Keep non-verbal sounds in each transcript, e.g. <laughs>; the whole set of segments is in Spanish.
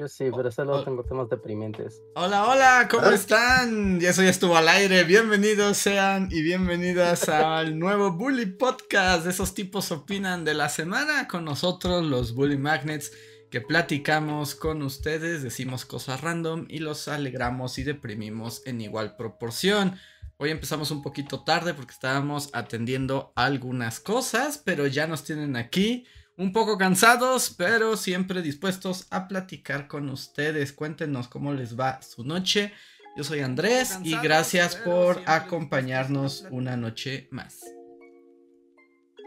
Yo sí, pero solo tengo temas deprimentes. Hola, hola, ¿cómo están? Ya eso ya estuvo al aire. Bienvenidos sean y bienvenidas al <laughs> nuevo Bully Podcast. Esos tipos opinan de la semana con nosotros, los Bully Magnets, que platicamos con ustedes, decimos cosas random y los alegramos y deprimimos en igual proporción. Hoy empezamos un poquito tarde porque estábamos atendiendo algunas cosas, pero ya nos tienen aquí un poco cansados, pero siempre dispuestos a platicar con ustedes. Cuéntenos cómo les va su noche. Yo soy Andrés y gracias por acompañarnos una noche más.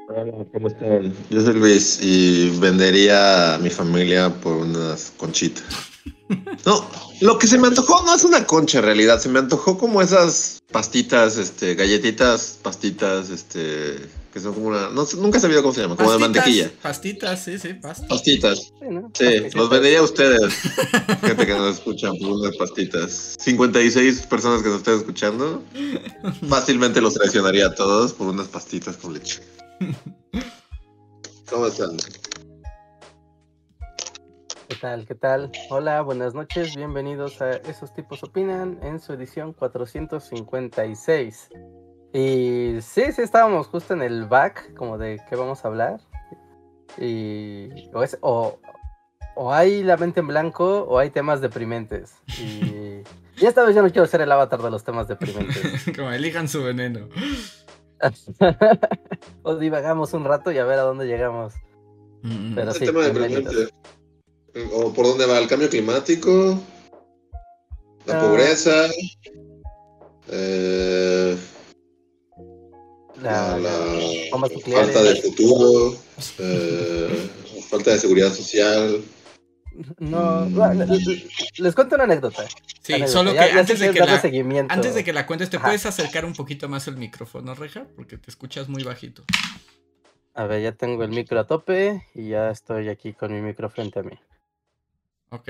Hola, ¿cómo están? Yo soy Luis y vendería a mi familia por unas conchitas. <laughs> No, lo que se me antojó no es una concha en realidad, se me antojó como esas pastitas, este, galletitas, pastitas, este, que son como una, no, nunca he sabido cómo se llama, como de mantequilla. Pastitas, sí, sí, pastitas. Pastitas. Sí, los vendería a ustedes, gente que nos escucha por unas pastitas. 56 personas que nos estén escuchando, fácilmente los traicionaría a todos por unas pastitas con leche. <laughs> ¿Cómo están? ¿Qué tal? ¿Qué tal? Hola, buenas noches, bienvenidos a Esos tipos opinan en su edición 456. Y sí, sí, estábamos justo en el back, como de qué vamos a hablar. Y o, es, o, o hay la mente en blanco o hay temas deprimentes. Y, <laughs> y esta vez yo no quiero ser el avatar de los temas deprimentes. <laughs> como elijan su veneno. <laughs> o divagamos un rato y a ver a dónde llegamos. Mm, Pero sí, tema deprimente. ¿O por dónde va el cambio climático? La pobreza. Eh, la, falta de futuro. Eh, <laughs> falta de seguridad social. No, les, cuento una anécdota. Sí, solo que, antes, de que la, antes de que la cuentes, ¿te puedes acercar un poquito más el micrófono, Reja? Porque te escuchas muy bajito. A ver, ya tengo el micro a tope y ya estoy aquí con mi micro frente a mí. Ok.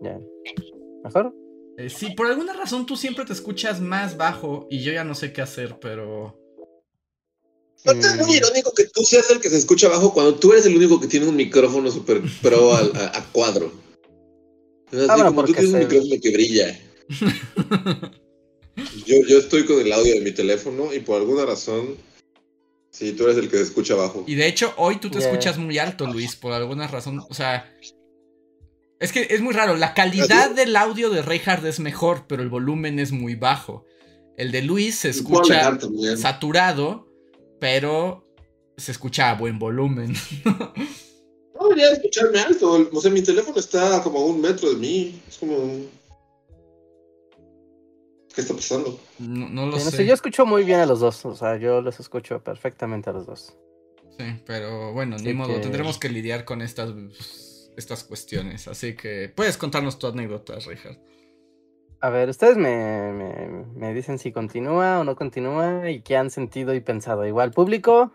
Ya. ¿Mejor? Eh, sí, por alguna razón tú siempre te escuchas más bajo y yo ya no sé qué hacer, pero... ¿No es muy mm. irónico que tú seas el que se escucha bajo cuando tú eres el único que tiene un micrófono super pro a, cuadro? Así ah, como tú tienes un micrófono que brilla. <laughs> yo, yo estoy con el audio de mi teléfono y por alguna razón Sí, tú eres el que se escucha bajo. Y de hecho, hoy tú te escuchas muy alto, Luis, por alguna razón. O sea, es que es muy raro. La calidad del audio de Reinhardt es mejor, pero el volumen es muy bajo. El de Luis se escucha saturado, pero se escucha a buen volumen. <laughs> no debería escucharme alto. O sea, mi teléfono está como a un metro de mí. Es como. ¿Qué está pasando? No, lo sé. Yo escucho muy bien a los dos. O sea, yo los escucho perfectamente a los dos. Sí, pero bueno, ni modo. Tendremos que lidiar con estas estas cuestiones. Así que puedes contarnos tu anécdota, Richard. A ver, ustedes me, me, dicen si continúa o no continúa y qué han sentido y pensado. Igual, público,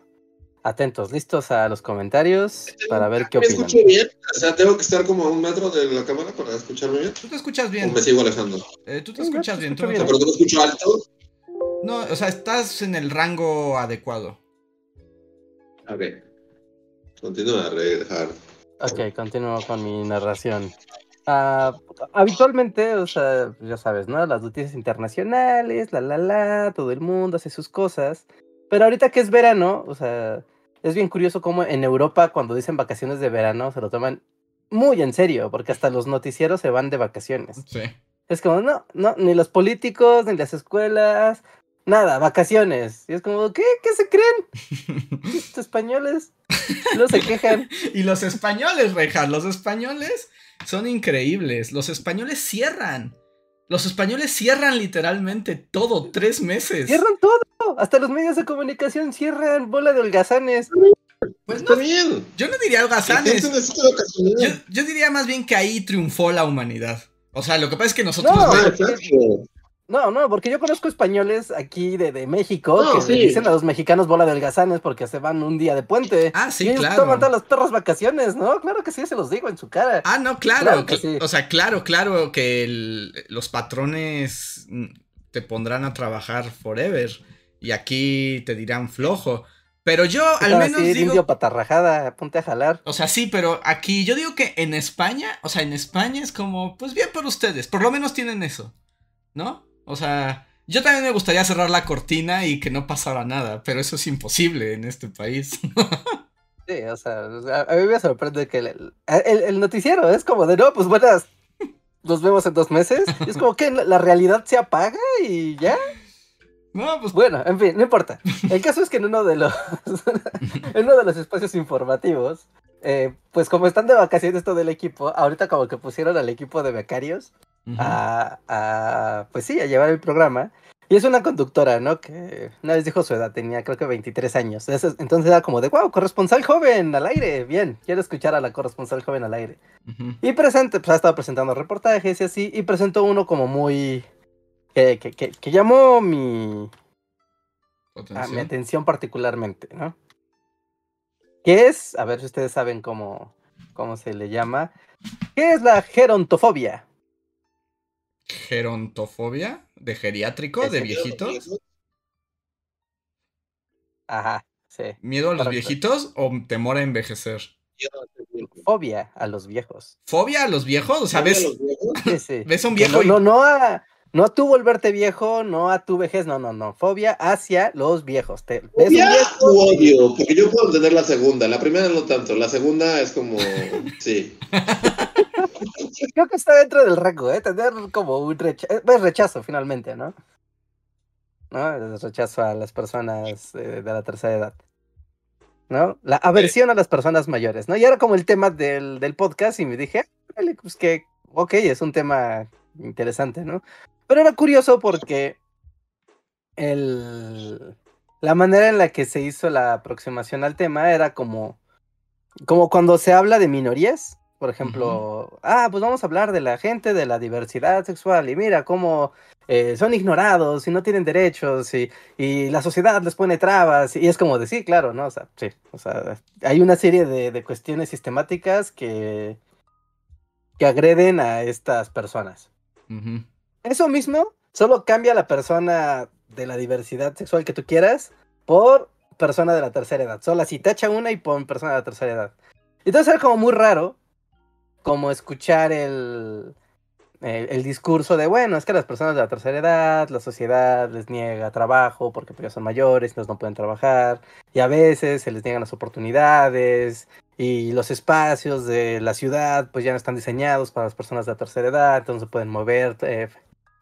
atentos, listos a los comentarios para ver qué opinan. ¿Me escucho bien? O sea, tengo que estar como a un metro de la cámara para escucharme bien. Tú te escuchas bien. ¿O me sigo alejando? Eh, tú te escuchas bien. ¿Pero tú me escucho alto? No, o sea, estás en el rango adecuado. A ver. Continúa, Richard. Ok, continúo con mi narración. Uh, habitualmente, o sea, ya sabes, ¿no? Las noticias internacionales, la la la, todo el mundo hace sus cosas. Pero ahorita que es verano, o sea, es bien curioso cómo en Europa cuando dicen vacaciones de verano se lo toman muy en serio, porque hasta los noticieros se van de vacaciones. Sí. Es como, no, no, ni los políticos, ni las escuelas, Nada, vacaciones. Y es como, ¿qué? ¿Qué se creen? <laughs> Los españoles no se quejan. y los españoles, Reja, los españoles son increíbles. Los españoles cierran. Los españoles cierran literalmente todo, tres meses. Cierran todo. Hasta los medios de comunicación cierran bola de holgazanes. Pues Está bien. Yo no diría holgazanes. Yo, yo, diría más bien que ahí triunfó la humanidad. O sea, lo que pasa es que nosotros. No, No, no, porque yo conozco españoles aquí de, de México que sí. le dicen a los mexicanos bola de holgazanes porque se van un día de puente. Ah, sí, y ellos claro. toman todas las perras vacaciones, ¿no? Claro que sí, se los digo en su cara. Ah, no, claro. Claro que cl- sí. O sea, claro, claro que el- los patrones te pondrán a trabajar forever. Y aquí te dirán flojo. Pero yo al menos así, digo. indio patarrajada, ponte a jalar. O sea, sí, pero aquí yo digo que en España, o sea, en España es como, pues bien por ustedes, por lo menos tienen eso, ¿no? O sea, yo también me gustaría cerrar la cortina y que no pasara nada, pero eso es imposible en este país. <laughs> Sí, o sea, a mí me sorprende que el, el- el noticiero es como de, no, pues buenas, nos vemos en dos meses. Y es como que la, la realidad se apaga y ya. No, pues Bueno, en fin, no importa. El caso es que en uno de los, <laughs> en uno de los espacios informativos, eh, pues como están de vacaciones todo el equipo, ahorita como que pusieron al equipo de becarios a, a, pues sí, a llevar el programa. Y es una conductora, ¿no? Que una vez dijo su edad, tenía creo que 23 años. Entonces, era como de, wow, corresponsal joven al aire. Bien, quiero escuchar a la corresponsal joven al aire. Y presente, pues ha estado presentando reportajes y así, y presentó uno como muy... que, que, que, que llamó mi, a mi Atención. atención particularmente, ¿no? ¿Qué es? A ver si ustedes saben cómo, cómo se le llama. ¿Qué es la gerontofobia? Gerontofobia de geriátrico, de viejitos. Ajá, sí. ¿Miedo a los viejitos o temor a envejecer? Fobia a los viejos. ¿Fobia a los viejos? O sea, ves, <laughs> Sí, sí. ves a un viejo no, y... no, no a, no a tú volverte viejo, no a tu vejez, no, no, no. Fobia hacia los viejos. Te, ves un ¿Fobia viejo u odio? Porque yo puedo entender la segunda. La primera no tanto. La segunda es como. Sí. <laughs> Creo que está dentro del rango, ¿eh? Tener como un rechazo, pues rechazo finalmente, ¿no? ¿No? Rechazo a las personas eh, de la tercera edad. ¿No? La aversión a las personas mayores, ¿no? Y era como el tema del, del podcast y me dije, "Ah, órale, pues que, ok, es un tema interesante, ¿no? Pero era curioso porque el, la manera en la que se hizo la aproximación al tema era como, como cuando se habla de minorías, por ejemplo, ah, pues vamos a hablar de la gente, de la diversidad sexual, y mira cómo eh, son ignorados y no tienen derechos, y, y la sociedad les pone trabas, y es como decir, claro, ¿no? O sea, sí, o sea, hay una serie de, de cuestiones sistemáticas que, que agreden a estas personas. Eso mismo solo cambia la persona de la diversidad sexual que tú quieras por persona de la tercera edad. Solo así, tacha una y pon persona de la tercera edad. Entonces era como muy raro como escuchar el, el, discurso de, bueno, es que las personas de la tercera edad, la sociedad les niega trabajo porque pues, ya son mayores, entonces no pueden trabajar, y a veces se les niegan las oportunidades, y los espacios de la ciudad pues ya no están diseñados para las personas de la tercera edad, entonces se pueden mover eh,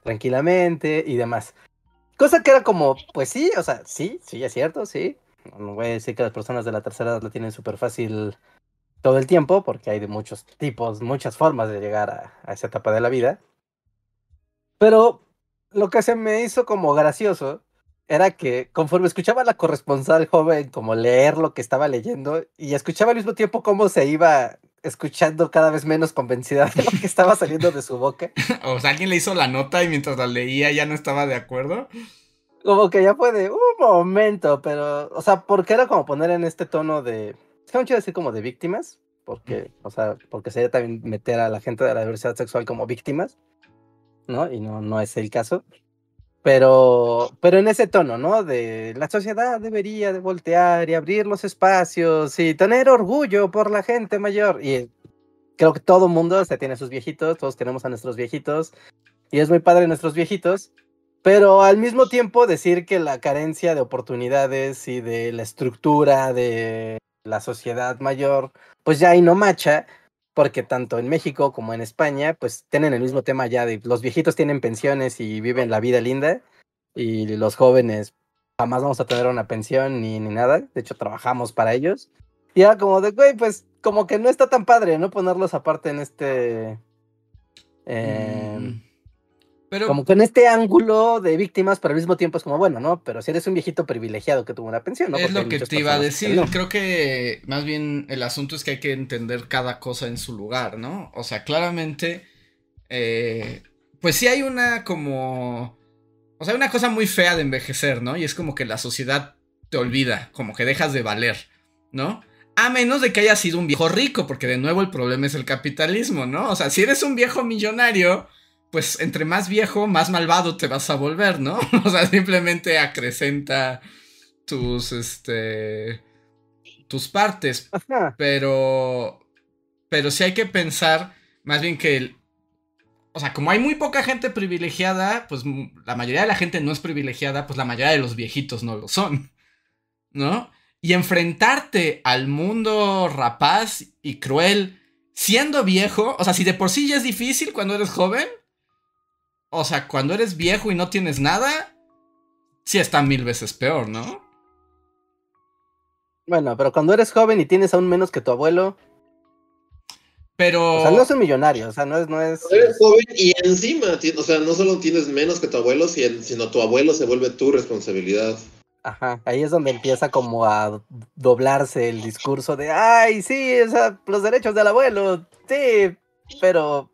tranquilamente y demás. Cosa que era como, pues sí, o sea, sí, sí, es cierto, sí. No voy a decir que las personas de la tercera edad lo tienen súper fácil todo el tiempo, porque hay de muchos tipos, muchas formas de llegar a, a esa etapa de la vida. Pero lo que se me hizo como gracioso era que conforme escuchaba a la corresponsal joven como leer lo que estaba leyendo y escuchaba al mismo tiempo cómo se iba escuchando cada vez menos convencida de lo que estaba saliendo de su boca, <laughs> O sea, alguien le hizo la nota y mientras la leía ya no estaba de acuerdo. como que ya fue de un momento, pero, o sea, porque era como poner en este tono de, es que no quiero decir como de víctimas, porque, o sea, porque sería también meter a la gente de la diversidad sexual como víctimas, ¿no? Y no, no es el caso. Pero, pero en ese tono, ¿no? De la sociedad debería de voltear y abrir los espacios y tener orgullo por la gente mayor. Y creo que todo mundo se tiene sus viejitos, todos queremos a nuestros viejitos. Y es muy padre nuestros viejitos. Pero al mismo tiempo decir que la carencia de oportunidades y de la estructura de la sociedad mayor, pues ya ahí no macha, porque tanto en México como en España, pues tienen el mismo tema ya de los viejitos tienen pensiones y viven la vida linda, y los jóvenes jamás vamos a tener una pensión ni, ni nada, de hecho trabajamos para ellos. Y era como de, güey, pues como que no está tan padre, ¿no? Ponerlos aparte en este... eh. Pero como con este ángulo de víctimas, pero al mismo tiempo es como, bueno, ¿no? Pero si eres un viejito privilegiado que tuvo una pensión, ¿no? es Porque lo que te iba a decir. no. Creo que más bien el asunto es que hay que entender cada cosa en su lugar, ¿no? O sea, claramente, eh, pues sí hay una como O sea, hay una cosa muy fea de envejecer, ¿no? Y es como que la sociedad te olvida, como que dejas de valer, ¿no? A menos de que hayas sido un viejo rico, porque de nuevo el problema es el capitalismo, ¿no? O sea, si eres un viejo millonario, pues entre más viejo, más malvado te vas a volver, ¿no? <laughs> O sea, simplemente acrecenta tus, este, tus partes. Pero, pero sí hay que pensar más bien que, el, o sea, como hay muy poca gente privilegiada, pues la mayoría de la gente no es privilegiada, pues la mayoría de los viejitos no lo son, ¿no? Y enfrentarte al mundo rapaz y cruel siendo viejo, o sea, si de por sí ya es difícil cuando eres joven, o sea, cuando eres viejo y no tienes nada, sí está mil veces peor, ¿no? Bueno, pero cuando eres joven y tienes aún menos que tu abuelo. Pero. O sea, no es un millonario, o sea, no es. No es... Eres joven y encima, o sea, no solo tienes menos que tu abuelo, sino tu abuelo se vuelve tu responsabilidad. Ajá, ahí es donde empieza como a doblarse el discurso de, ay, sí, o sea, los derechos del abuelo, sí, pero,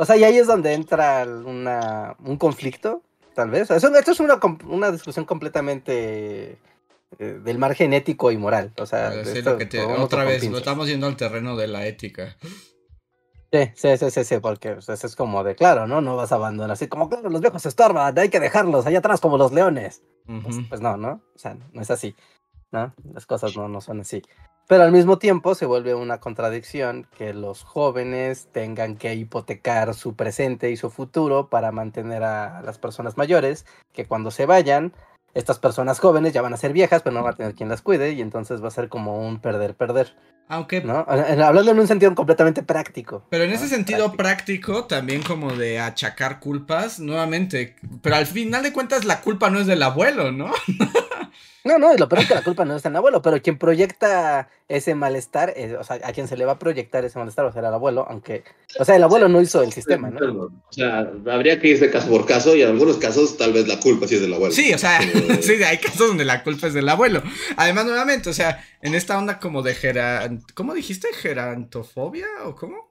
o sea, y ahí es donde entra una, un conflicto, tal vez. Eso, esto es una, una discusión completamente eh, del margen ético y moral. O sea, otra vez, estamos yendo al terreno de la ética. Sí, sí, sí, sí, porque pues, eso es como de claro, ¿no? No vas a abandonar así como, claro, los viejos se estorban, hay que dejarlos allá atrás como los leones. pues, pues, no, ¿no? O sea, no es así, ¿no? Las cosas no, no son así. Pero al mismo tiempo se vuelve una contradicción que los jóvenes tengan que hipotecar su presente y su futuro para mantener a las personas mayores, que cuando se vayan estas personas jóvenes ya van a ser viejas, pero no va a tener quien las cuide y entonces va a ser como un perder-perder. Aunque... ¿no? Hablando en un sentido completamente práctico. Pero en ese sentido práctico. también como de achacar culpas, nuevamente. Pero al final de cuentas la culpa no es del abuelo, ¿no? <laughs> No, no, lo peor es que la culpa no es del abuelo, pero quien proyecta ese malestar, eh, o sea, a quien se le va a proyectar ese malestar va a ser al abuelo, aunque, o sea, el abuelo no hizo el sistema, ¿no? O sea, habría que irse caso por caso y en algunos casos tal vez la culpa sí es del abuelo. Sí, o sea, <laughs> sí, hay casos donde la culpa es del abuelo. Además, nuevamente, o sea, en esta onda como de geran... ¿Cómo dijiste? ¿Gerantofobia o cómo?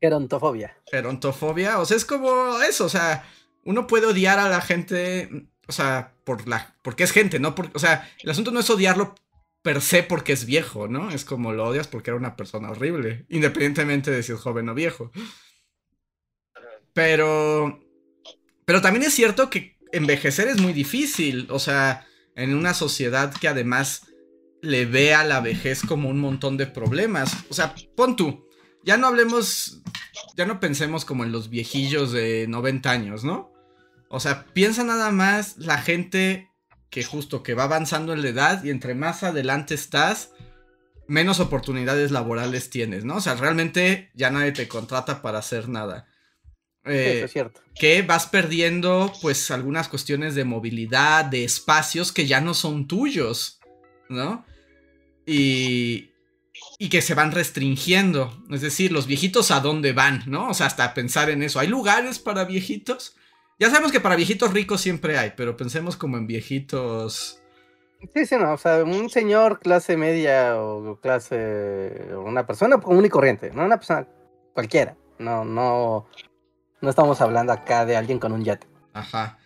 Gerontofobia. Gerontofobia, o sea, es como eso, o sea, uno puede odiar a la gente o sea, por la, porque es gente, ¿no? o sea, el asunto no es odiarlo per se porque es viejo, ¿no? Es como lo odias porque era una persona horrible, independientemente de si es joven o viejo. Pero, pero también es cierto que envejecer es muy difícil, o sea, en una sociedad que además le ve a la vejez como un montón de problemas. O sea, pon tú, ya no hablemos, ya no pensemos como en los viejillos de 90 años, ¿no? O sea, piensa nada más la gente que justo que va avanzando en la edad y entre más adelante estás, menos oportunidades laborales tienes, ¿no? O sea, realmente ya nadie te contrata para hacer nada. Eso es cierto. Que vas perdiendo, pues, algunas cuestiones de movilidad, de espacios que ya no son tuyos, ¿no? Y, y que se van restringiendo. Es decir, los viejitos a dónde van, ¿no? O sea, hasta pensar en eso. ¿Hay lugares para viejitos? Ya sabemos que para viejitos ricos siempre hay, pero pensemos como en viejitos. Sí, sí, no, o sea, un señor clase media o clase. una persona común y corriente, no una persona cualquiera. No, no. No estamos hablando acá de alguien con un yate. Ajá.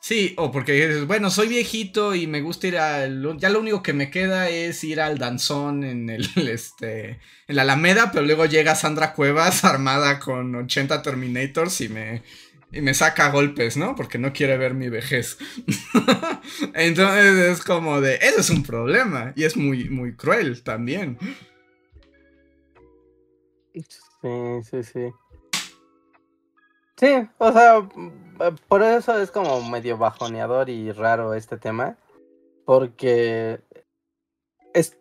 Sí, o porque, bueno, soy viejito y me gusta ir al... Ya lo único que me queda es ir al danzón en el, <laughs> este, en la Alameda, pero luego llega Sandra Cuevas armada con 80 Terminators y me, y me saca golpes, ¿no? Porque no quiere ver mi vejez. <laughs> Entonces es como de, eso es un problema y es muy, muy cruel también. Sí, sí, sí. Sí, o sea, por eso es como medio bajoneador y raro este tema. Porque,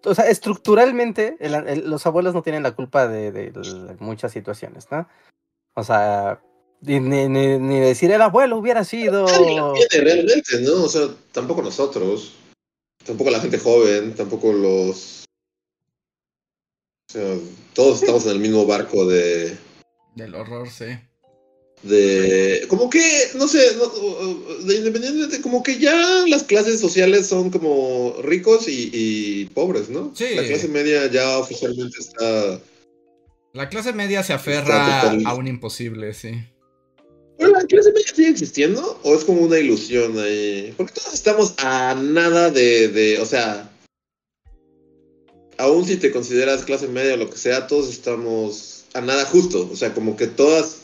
o sea, estructuralmente los abuelos no tienen la culpa de, de muchas situaciones, ¿no? O sea, ni, ni, decir el abuelo hubiera sido. realmente, ¿no? O sea, tampoco nosotros. Tampoco la gente joven, tampoco los. O sea, todos estamos en el mismo barco de. Del horror, sí. De. Como que, no sé, de independientemente, como que ya las clases sociales son como ricos y, pobres, ¿no? Sí. La clase media ya oficialmente está. La clase media se aferra a un imposible, sí. ¿La clase media sigue existiendo o es como una ilusión ahí? Porque todos estamos a nada de, de, o sea, aún si te consideras clase media o lo que sea, todos estamos a nada justo. O sea, como que todas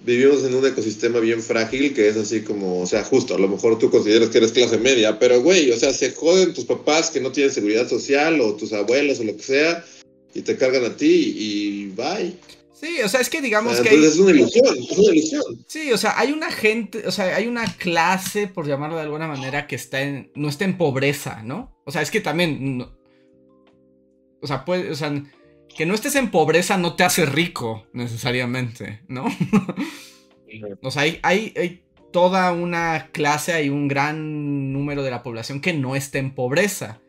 vivimos en un ecosistema bien frágil que es así como, o sea, justo, a lo mejor tú consideras que eres clase media, pero güey, o sea, se joden tus papás que no tienen seguridad social o tus abuelos o lo que sea y te cargan a ti y bye. Sí, o sea, es que digamos que. Entonces es una ilusión, es una ilusión. Sí, o sea, hay una gente, o sea, hay una clase, por llamarlo de alguna manera, que está en. no está en pobreza, ¿no? O sea, es que también. o sea, puede, o sea, que no estés en pobreza no te hace rico, necesariamente, ¿no? <laughs> o sea, hay, hay, hay toda una clase, hay un gran número de la población que no está en pobreza.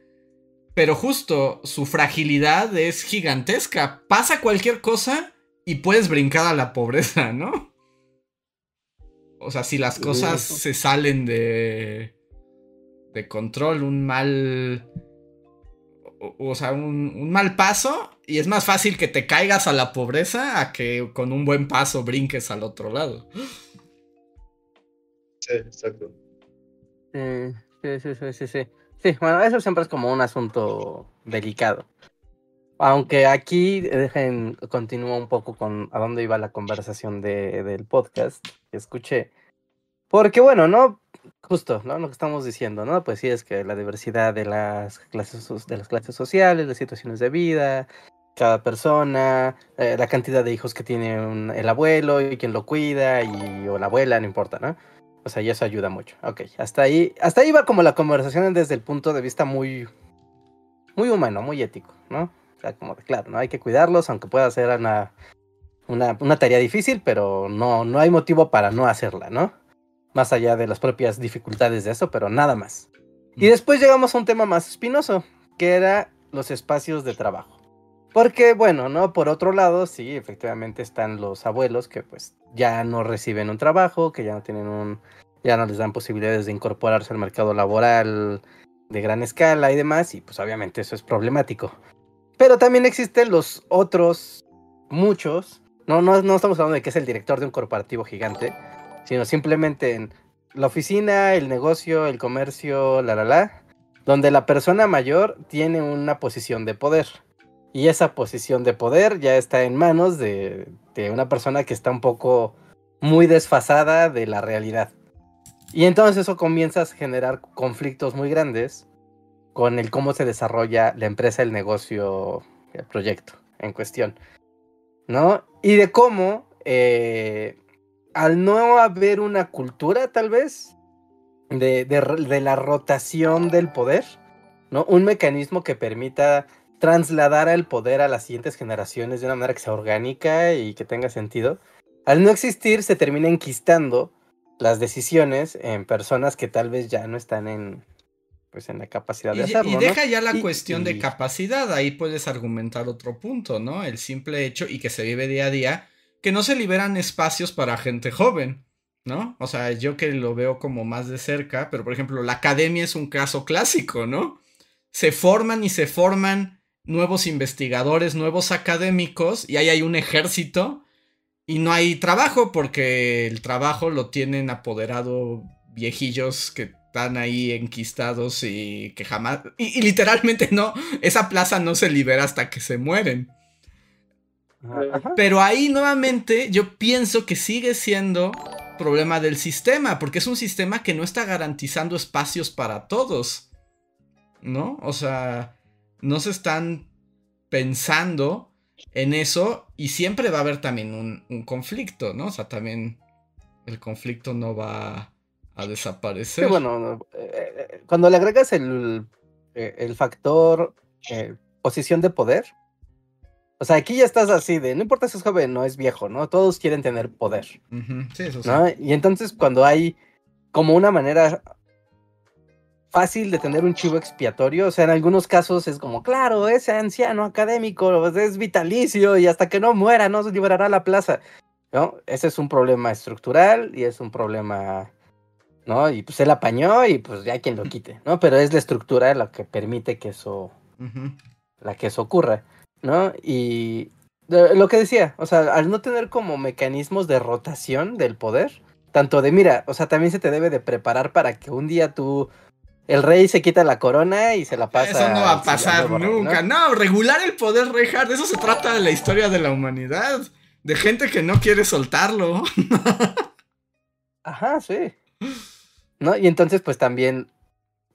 Pero justo su fragilidad es gigantesca. Pasa cualquier cosa y puedes brincar a la pobreza, ¿no? O sea, si las cosas se salen de, de control, un mal... O, sea, un, mal paso, y es más fácil que te caigas a la pobreza a que con un buen paso brinques al otro lado. Sí, exacto. Sí, sí, sí, sí, sí. Sí, bueno, eso siempre es como un asunto delicado. Aunque aquí dejen, continúo un poco con a dónde iba la conversación de, del podcast que escuché. Porque bueno, ¿no? Justo, ¿no? Lo que estamos diciendo, ¿no? Pues sí, es que la diversidad de las clases, de las clases sociales, las situaciones de vida, cada persona, eh, la cantidad de hijos que tiene el abuelo y quien lo cuida, y, o la abuela, no importa, ¿no? O sea, y eso ayuda mucho. Ok, hasta ahí, hasta ahí va como la conversación desde el punto de vista muy, muy humano, muy ético, ¿no? O sea, como de claro, ¿no? Hay que cuidarlos, aunque pueda ser una, una, tarea difícil, pero no, no hay motivo para no hacerla, ¿no? Más allá de las propias dificultades de eso, pero nada más. Y mm. después llegamos a un tema más espinoso, que era los espacios de trabajo. Porque, bueno, ¿no? Por otro lado, sí, efectivamente están los abuelos que pues ya no reciben un trabajo, que ya no tienen un, ya no les dan posibilidades de incorporarse al mercado laboral de gran escala y demás, y pues obviamente eso es problemático. Pero también existen los otros, muchos. No, no, no estamos hablando de que es el director de un corporativo gigante, sino simplemente en la oficina, el negocio, el comercio, la la la, donde la persona mayor tiene una posición de poder. Y esa posición de poder ya está en manos de, de una persona que está un poco muy desfasada de la realidad. Y entonces eso comienza a generar conflictos muy grandes con el cómo se desarrolla la empresa, el negocio, el proyecto en cuestión. ¿No? Y de cómo, eh, al no haber una cultura, tal vez, de, de, la rotación del poder, ¿no? Un mecanismo que permita trasladar el poder a las siguientes generaciones de una manera que sea orgánica y que tenga sentido. Al no existir, se termina enquistando las decisiones en personas que tal vez ya no están en, pues en la capacidad de hacerlo. Y deja ya la cuestión de capacidad, ahí puedes argumentar otro punto, ¿no? El simple hecho y que se vive día a día, que no se liberan espacios para gente joven, ¿no? O sea, yo que lo veo como más de cerca, pero por ejemplo, la academia es un caso clásico, ¿no? Se forman y se forman nuevos investigadores, nuevos académicos, y ahí hay un ejército y no hay trabajo porque el trabajo lo tienen apoderado viejillos que están ahí enquistados y que jamás... Y, literalmente no, esa plaza no se libera hasta que se mueren. Pero ahí nuevamente yo pienso que sigue siendo problema del sistema, porque es un sistema que no está garantizando espacios para todos. ¿No? O sea, no se están pensando en eso y siempre va a haber también un, un conflicto, ¿no? O sea, también el conflicto no va a desaparecer. Sí, bueno, eh, eh, cuando le agregas el, eh, el factor posición de poder, o sea, aquí ya estás así de, no importa si es joven no es viejo, ¿no? Todos quieren tener poder. Sí, eso sí. Y entonces cuando hay como una manera fácil de tener un chivo expiatorio, o sea, en algunos casos es como, claro, ese anciano académico es vitalicio y hasta que no muera no se liberará la plaza. ¿No? Ese es un problema estructural y es un problema ¿no? Y pues él apañó y pues ya quien lo quite, ¿no? Pero es la estructura la que permite que eso, la que eso ocurra, ¿no? Y lo que decía, o sea, al no tener como mecanismos de rotación del poder, tanto de, mira, o sea, también se te debe de preparar para que un día tú, el rey se quita la corona y se la pasa. Eso no va a pasar nunca. ¿no? regular el poder Reinhardt, de eso se trata de la historia de la humanidad. De gente que no quiere soltarlo. <laughs> Ajá, sí. ¿No? Y entonces, pues también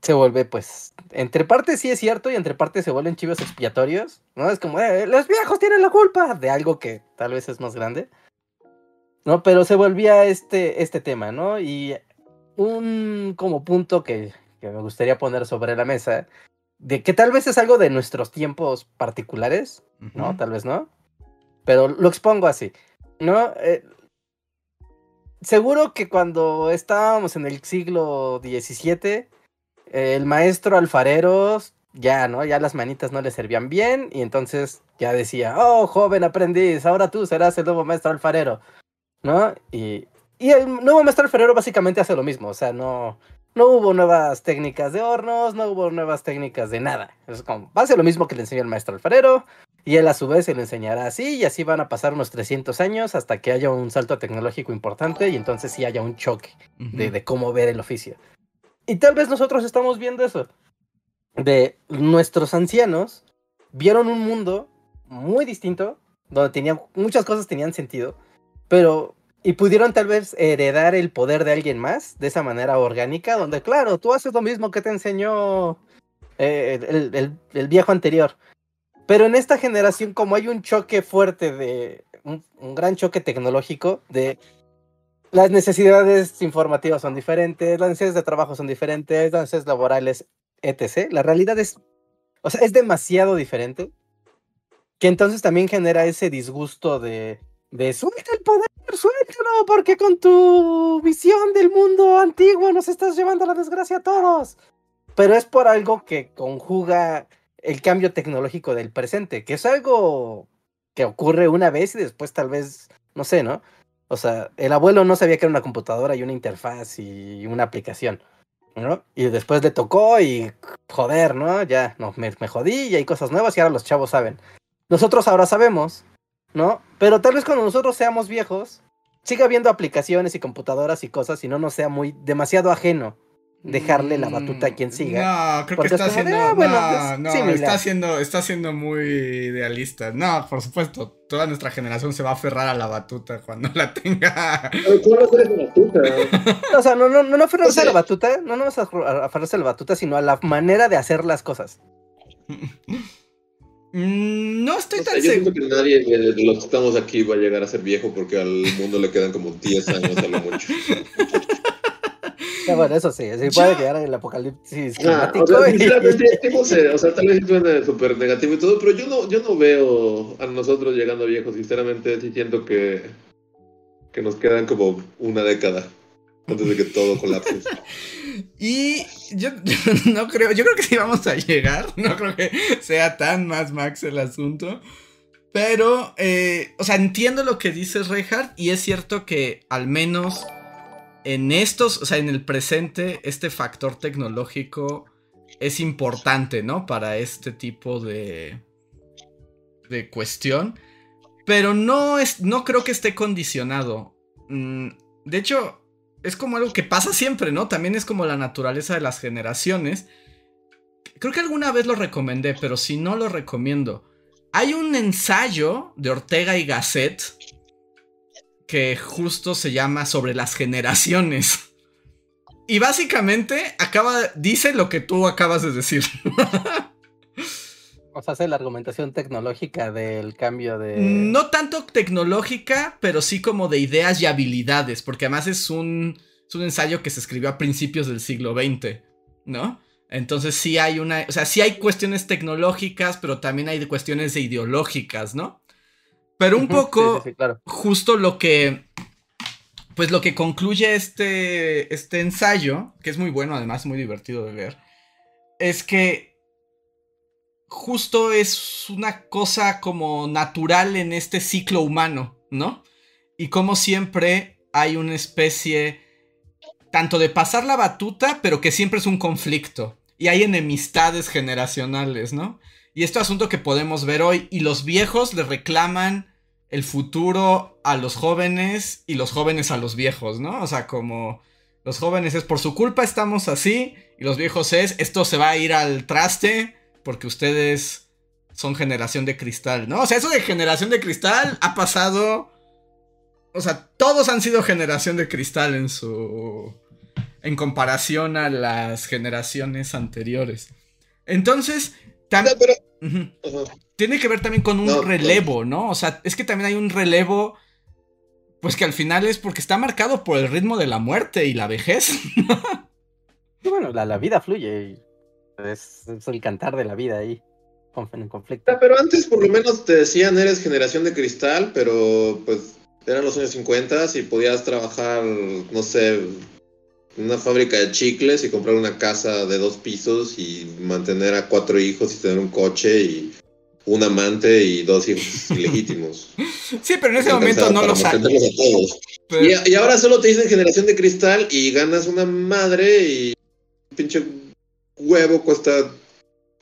se vuelve, pues, entre partes sí es cierto y entre partes se vuelven chivos expiatorios, ¿no? Es como, eh, los viejos tienen la culpa de algo que tal vez es más grande, ¿no? Pero se volvía este, este tema, ¿no? Y un como punto que, que me gustaría poner sobre la mesa, de que tal vez es algo de nuestros tiempos particulares, ¿no? Tal vez no, pero lo expongo así, ¿no? Eh, seguro que cuando estábamos en el siglo XVII, el maestro alfarero ya, ¿no? Ya las manitas no le servían bien y entonces ya decía, oh, joven aprendiz, ahora tú serás el nuevo maestro alfarero, ¿no? Y, y el nuevo maestro alfarero básicamente hace lo mismo, o sea, no, no hubo nuevas técnicas de hornos, no hubo nuevas técnicas de nada. Es como, hace lo mismo que le enseñó el maestro alfarero y él a su vez se le enseñará así y así van a pasar unos 300 años hasta que haya un salto tecnológico importante y entonces sí haya un choque de, de cómo ver el oficio. Y tal vez nosotros estamos viendo eso. De nuestros ancianos vieron un mundo muy distinto, donde tenían, muchas cosas tenían sentido, pero y pudieron tal vez heredar el poder de alguien más de esa manera orgánica, donde claro, tú haces lo mismo que te enseñó eh, el, el, viejo anterior. Pero en esta generación, como hay un choque fuerte de un, un gran choque tecnológico, de las necesidades informativas son diferentes, las necesidades de trabajo son diferentes, las necesidades laborales, etc. La realidad es, o sea, es demasiado diferente, que entonces también genera ese disgusto de, de suelta el poder, suéltalo, porque con tu visión del mundo antiguo nos estás llevando a la desgracia a todos. Pero es por algo que conjuga el cambio tecnológico del presente, que es algo que ocurre una vez y después tal vez, no sé, ¿no? O sea, el abuelo no sabía que era una computadora y una interfaz y una aplicación, ¿no? Y después le tocó y joder, ¿no? Ya, no, me, me jodí y hay cosas nuevas y ahora los chavos saben. Nosotros ahora sabemos, ¿no? Pero tal vez cuando nosotros seamos viejos, siga habiendo aplicaciones y computadoras y cosas y no nos sea muy demasiado ajeno dejarle la batuta a quien mm, siga. No, creo que está haciendo. Ah, no, no, está haciendo, está siendo muy idealista. No, por supuesto, toda nuestra generación se va a aferrar a la batuta cuando la tenga. o sea, no, no, no, no aferrarse a la batuta, no, no vas a aferrarse a la batuta, sino a la manera de hacer las cosas. <laughs> Mm, no estoy tan seguro. Yo siento que nadie de los que estamos aquí va a llegar a ser viejo porque al mundo le quedan como 10 años a lo mucho. Bueno, eso sí, sí puede quedar en el apocalipsis climático. o, sea, <laughs> o sea, tal vez suena súper negativo y todo, pero yo no, yo no veo a nosotros llegando viejos, sinceramente, sí siento que, que nos quedan como una década antes de que todo colapse. <laughs> Y yo, <laughs> no creo, yo creo que sí vamos a llegar, no creo que sea tan más Max el asunto. Pero, eh, o sea, entiendo lo que dices, Reinhardt, y es cierto que al menos en estos, o sea, en el presente, este factor tecnológico es importante, ¿no? Para este tipo de, de cuestión. Pero no, es, no creo que esté condicionado. Mm, de hecho, es como algo que pasa siempre, ¿no? También es como la naturaleza de las generaciones. Creo que alguna vez lo recomendé, pero si no lo recomiendo. Hay un ensayo de Ortega y Gasset que justo se llama sobre las generaciones. Y básicamente acaba, dice lo que tú acabas de decir. O sea, hace la argumentación tecnológica del cambio de... No tanto tecnológica, pero sí como de ideas y habilidades, porque además es un, es un ensayo que se escribió a principios del siglo XX, ¿no? Entonces sí hay una, o sea, sí hay cuestiones tecnológicas, pero también hay cuestiones ideológicas, ¿no? Pero un poco, justo lo que, pues lo que concluye este, este ensayo, que es muy bueno, además muy divertido de ver, es que justo es una cosa como natural en este ciclo humano, ¿no? Y como siempre hay una especie tanto de pasar la batuta, pero que siempre es un conflicto. Y hay enemistades generacionales, ¿no? Y este asunto que podemos ver hoy, y los viejos le reclaman el futuro a los jóvenes y los jóvenes a los viejos, ¿no? O sea, como los jóvenes es por su culpa estamos así y los viejos es esto se va a ir al traste porque ustedes son generación de cristal, ¿no? O sea, eso de generación de cristal ha pasado... O sea, todos han sido generación de cristal en su... en comparación a las generaciones anteriores. Entonces, también... Tiene que ver también con un relevo, ¿no? O sea, es que también hay un relevo, pues que al final es porque está marcado por el ritmo de la muerte y la vejez. bueno, la, vida fluye. Es, es, el cantar de la vida ahí, en conflicto. Pero antes por lo menos te decían eres generación de cristal, pero pues eran los años 50 y podías trabajar, no sé, en una fábrica de chicles y comprar una casa de dos pisos y mantener a cuatro hijos y tener un coche y un amante y dos hijos ilegítimos. <laughs> Sí, pero en ese momento no lo sabes. Y, ahora solo te dicen generación de cristal y ganas una madre y un pinche huevo cuesta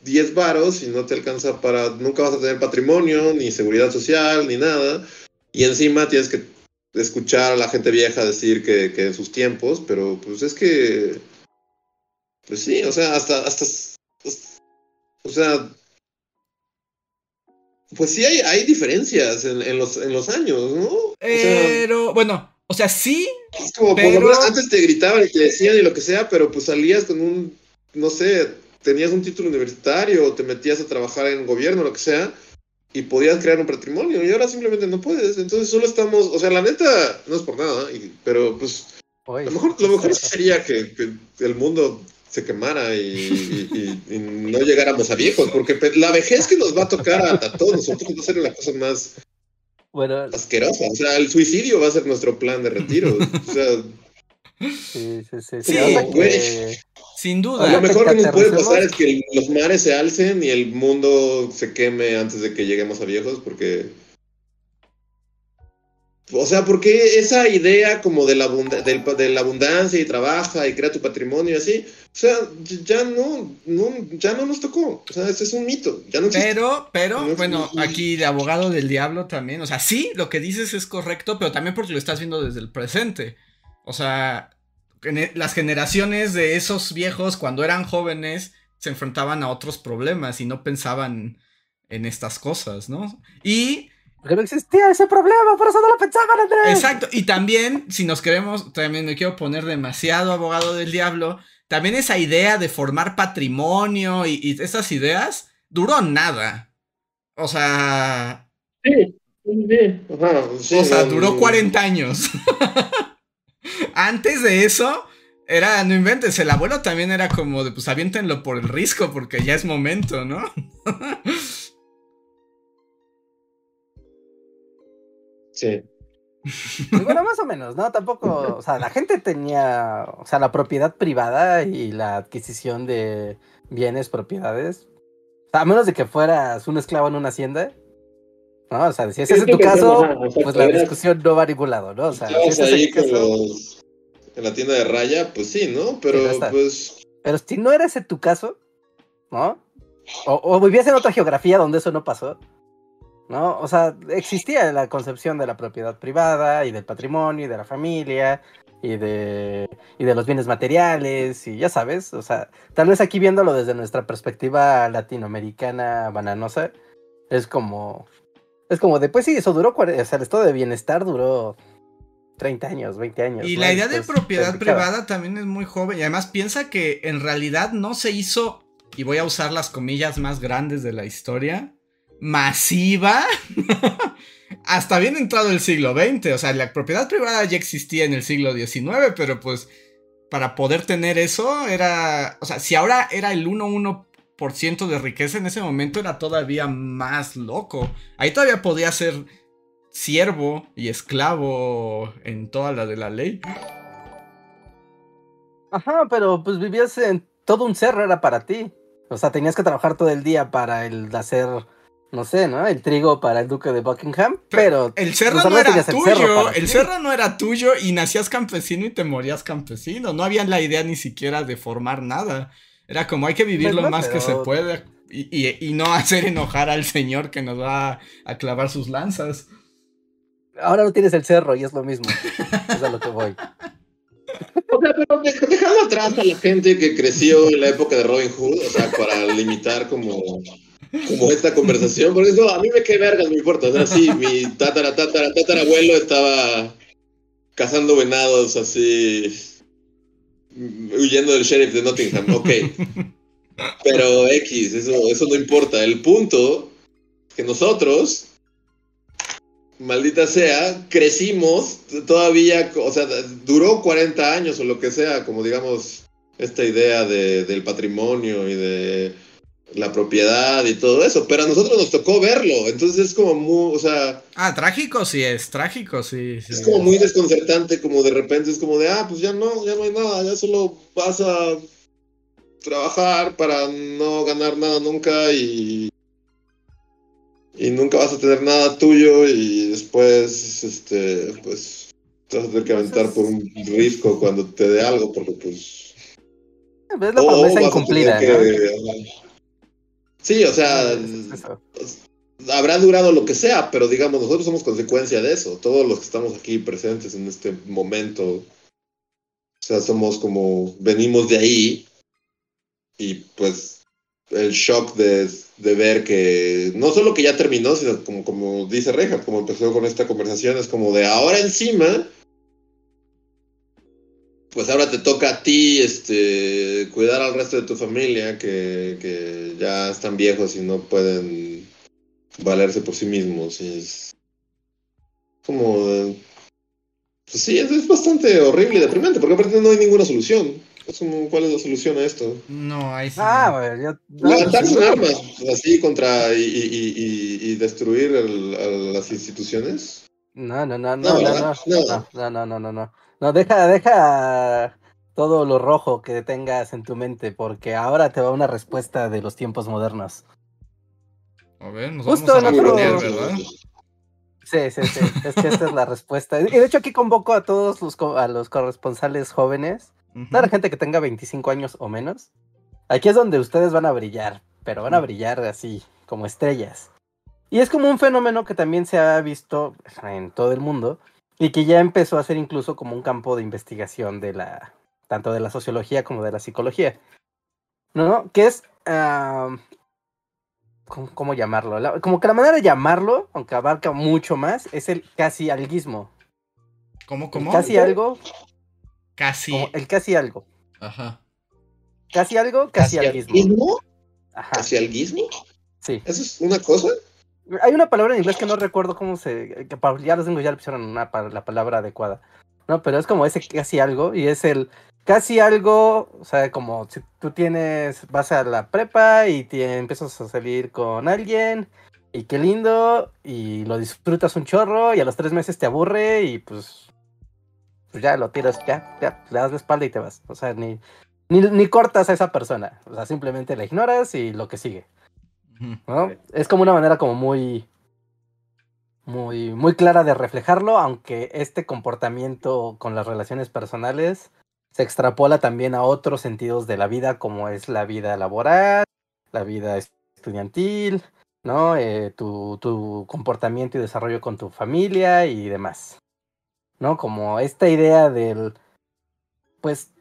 10 varos y no te alcanza para... Nunca vas a tener patrimonio, ni seguridad social, ni nada. Y encima tienes que escuchar a la gente vieja decir que, que en sus tiempos, pero pues es que... Pues sí, o sea, hasta... hasta o sea, pues sí hay, hay diferencias en, los, en los años, ¿no? Pero, bueno, o sea, sí. Es como, por antes te gritaban y te decían y lo que sea, pero pues salías con un, no sé, tenías un título universitario o te metías a trabajar en gobierno, lo que sea, y podías crear un patrimonio, y ahora simplemente no puedes. Entonces solo estamos, o sea, la neta, no es por nada, pero pues, a lo mejor, lo mejor sería que el mundo se quemara y, no llegáramos a viejos, porque la vejez que nos va a tocar a, todos nosotros va a ser la cosa más bueno, asquerosa. O sea, el suicidio va a ser nuestro plan de retiro. O sea, sí, sí, sí. Sin duda. Lo mejor que nos puede pasar es que los mares se alcen y el mundo se queme antes de que lleguemos a viejos, porque o sea, porque esa idea como de la, de la abundancia y trabaja y crea tu patrimonio y así, o sea, ya no, ya no nos tocó. O sea, ese es un mito. Ya no pero, pero, bueno, aquí de abogado del diablo también. O sea, sí, lo que dices es correcto, pero también porque lo estás viendo desde el presente. O sea, las generaciones de esos viejos cuando eran jóvenes se enfrentaban a otros problemas y no pensaban en estas cosas, ¿no? Y porque no existía ese problema, por eso no lo pensaban, Andrés. Exacto, y también, si nos queremos, también me quiero poner demasiado abogado del diablo, también esa idea de formar patrimonio y, esas ideas duró nada. O sea. Sí, sí. o sea, duró 40 años. <laughs> Antes de eso, era, no inventes, el abuelo también era como de, pues aviéntenlo por el risco porque ya es momento, ¿no? <laughs> Sí. bueno, más o menos, ¿no? Tampoco, o sea, la gente tenía, o sea, la propiedad privada y la adquisición de bienes, propiedades. a menos de que fueras un esclavo en una hacienda. ¿no? O sea, si ese es tu caso, pues la discusión no va a ningún lado, ¿no? O sea, si ahí en la tienda de raya, pues sí, ¿no? Pero pues... Pero si no era ese tu caso, ¿no? O, o vivías en otra geografía donde eso no pasó, ¿no? O sea, existía la concepción de la propiedad privada y del patrimonio y de la familia y de, y de los bienes materiales y ya sabes, o sea, tal vez aquí viéndolo desde nuestra perspectiva latinoamericana bananosa, es como, es como después sí, eso duró, o sea, el estado de bienestar duró 30 años, 20 años. Y la idea de propiedad privada también es muy joven y además piensa que en realidad no se hizo, y voy a usar las comillas más grandes de la historia, masiva <laughs> hasta bien entrado el siglo XX. O sea, la propiedad privada ya existía en el siglo XIX, pero pues para poder tener eso era, o sea, si ahora era el 1,1% de riqueza, en ese momento era todavía más loco. Ahí todavía podía ser siervo y esclavo en toda la de la ley. Ajá, pero pues vivías en todo un cerro, era para ti. O sea, tenías que trabajar todo el día para el hacer no sé, ¿no? El trigo para el duque de Buckingham, pero... el cerro no era tuyo, el cerro, no era tuyo y nacías campesino y te morías campesino, no había la idea ni siquiera de formar nada, era como hay que vivir lo más que se puede y, no hacer enojar al señor que nos va a, clavar sus lanzas. ahora no tienes el cerro y es lo mismo. <laughs> es a lo que voy. O sea, pero dejando atrás a la gente que creció en la época de Robin Hood, o sea, para limitar como, como esta conversación, porque eso a mí me queda vergas, no importa. O sí, mi tatara, tatara, tatara abuelo estaba cazando venados así, huyendo del sheriff de Nottingham, ok. Pero X, eso, eso no importa. El punto es que nosotros maldita sea, crecimos todavía, o sea, duró 40 años o lo que sea, como digamos, esta idea de, del patrimonio y de la propiedad y todo eso, pero a nosotros nos tocó verlo, entonces es como muy, o sea... Ah, trágico sí es, trágico sí. Es como muy desconcertante, como de repente es como de, ah, pues ya no, ya no hay nada, ya solo vas a trabajar para no ganar nada nunca y y nunca vas a tener nada tuyo y después, este, pues, te vas a tener que aventar por un risco cuando te dé algo, porque pues... Es la promesa incumplida, Sí, o sea, habrá durado lo que sea, pero digamos, nosotros somos consecuencia de eso, todos los que estamos aquí presentes en este momento, o sea, somos como, venimos de ahí y pues el shock de, ver que no solo que ya terminó, sino como, como dice Reja, como empezó con esta conversación, es como de ahora encima, pues ahora te toca a ti este, cuidar al resto de tu familia que, que ya están viejos y no pueden valerse por sí mismos. Y es como... Pues sí, es, es bastante horrible y deprimente, porque aparte no hay ninguna solución. ¿Cuál es la solución a esto? No, ahí sí. Ah, bueno, yo. Levantarse armas así contra y, y, y, destruir el, las instituciones. No, no, no, no, no, no, no, no, no, no, no, no, deja, deja todo lo rojo que tengas en tu mente, porque ahora te va una respuesta de los tiempos modernos. A ver, nos vamos a ¿verdad? Sí, sí, sí. Es que esta es la respuesta. Y de hecho aquí convoco a todos los, a los corresponsales jóvenes la gente que tenga 25 años o menos. Aquí es donde ustedes van a brillar, pero van a brillar así, como estrellas. Y es como un fenómeno que también se ha visto en todo el mundo y que ya empezó a ser incluso como un campo de investigación de la tanto de la sociología como de la psicología. ¿No? Que es ¿cómo, llamarlo? como que la manera de llamarlo, aunque abarca mucho más, es el casi alguismo. ¿Cómo, cómo? casi algo Casi. el casi algo. Ajá. Casi algo, casi, ¿Casi alguismo. Ajá. ¿Casi alguismo? Sí. ¿Eso es una cosa? Hay una palabra en inglés que no recuerdo cómo se. Ya los tengo, ya le pusieron una, la palabra adecuada. No, pero es como ese casi algo y es el casi algo, o sea, como si tú tienes, vas a la prepa y empiezas a salir con alguien y qué lindo y lo disfrutas un chorro y a los tres meses te aburre y pues pues ya lo tiras, ya, ya, le das la espalda y te vas. O sea, ni, ni, cortas a esa persona. O sea, simplemente la ignoras y lo que sigue. ¿No? Es como una manera como muy, muy, muy clara de reflejarlo, aunque este comportamiento con las relaciones personales se extrapola también a otros sentidos de la vida, como es la vida laboral, la vida estudiantil, ¿no? Eh, tu, tu comportamiento y desarrollo con tu familia y demás. ¿no? Como esta idea del, pues,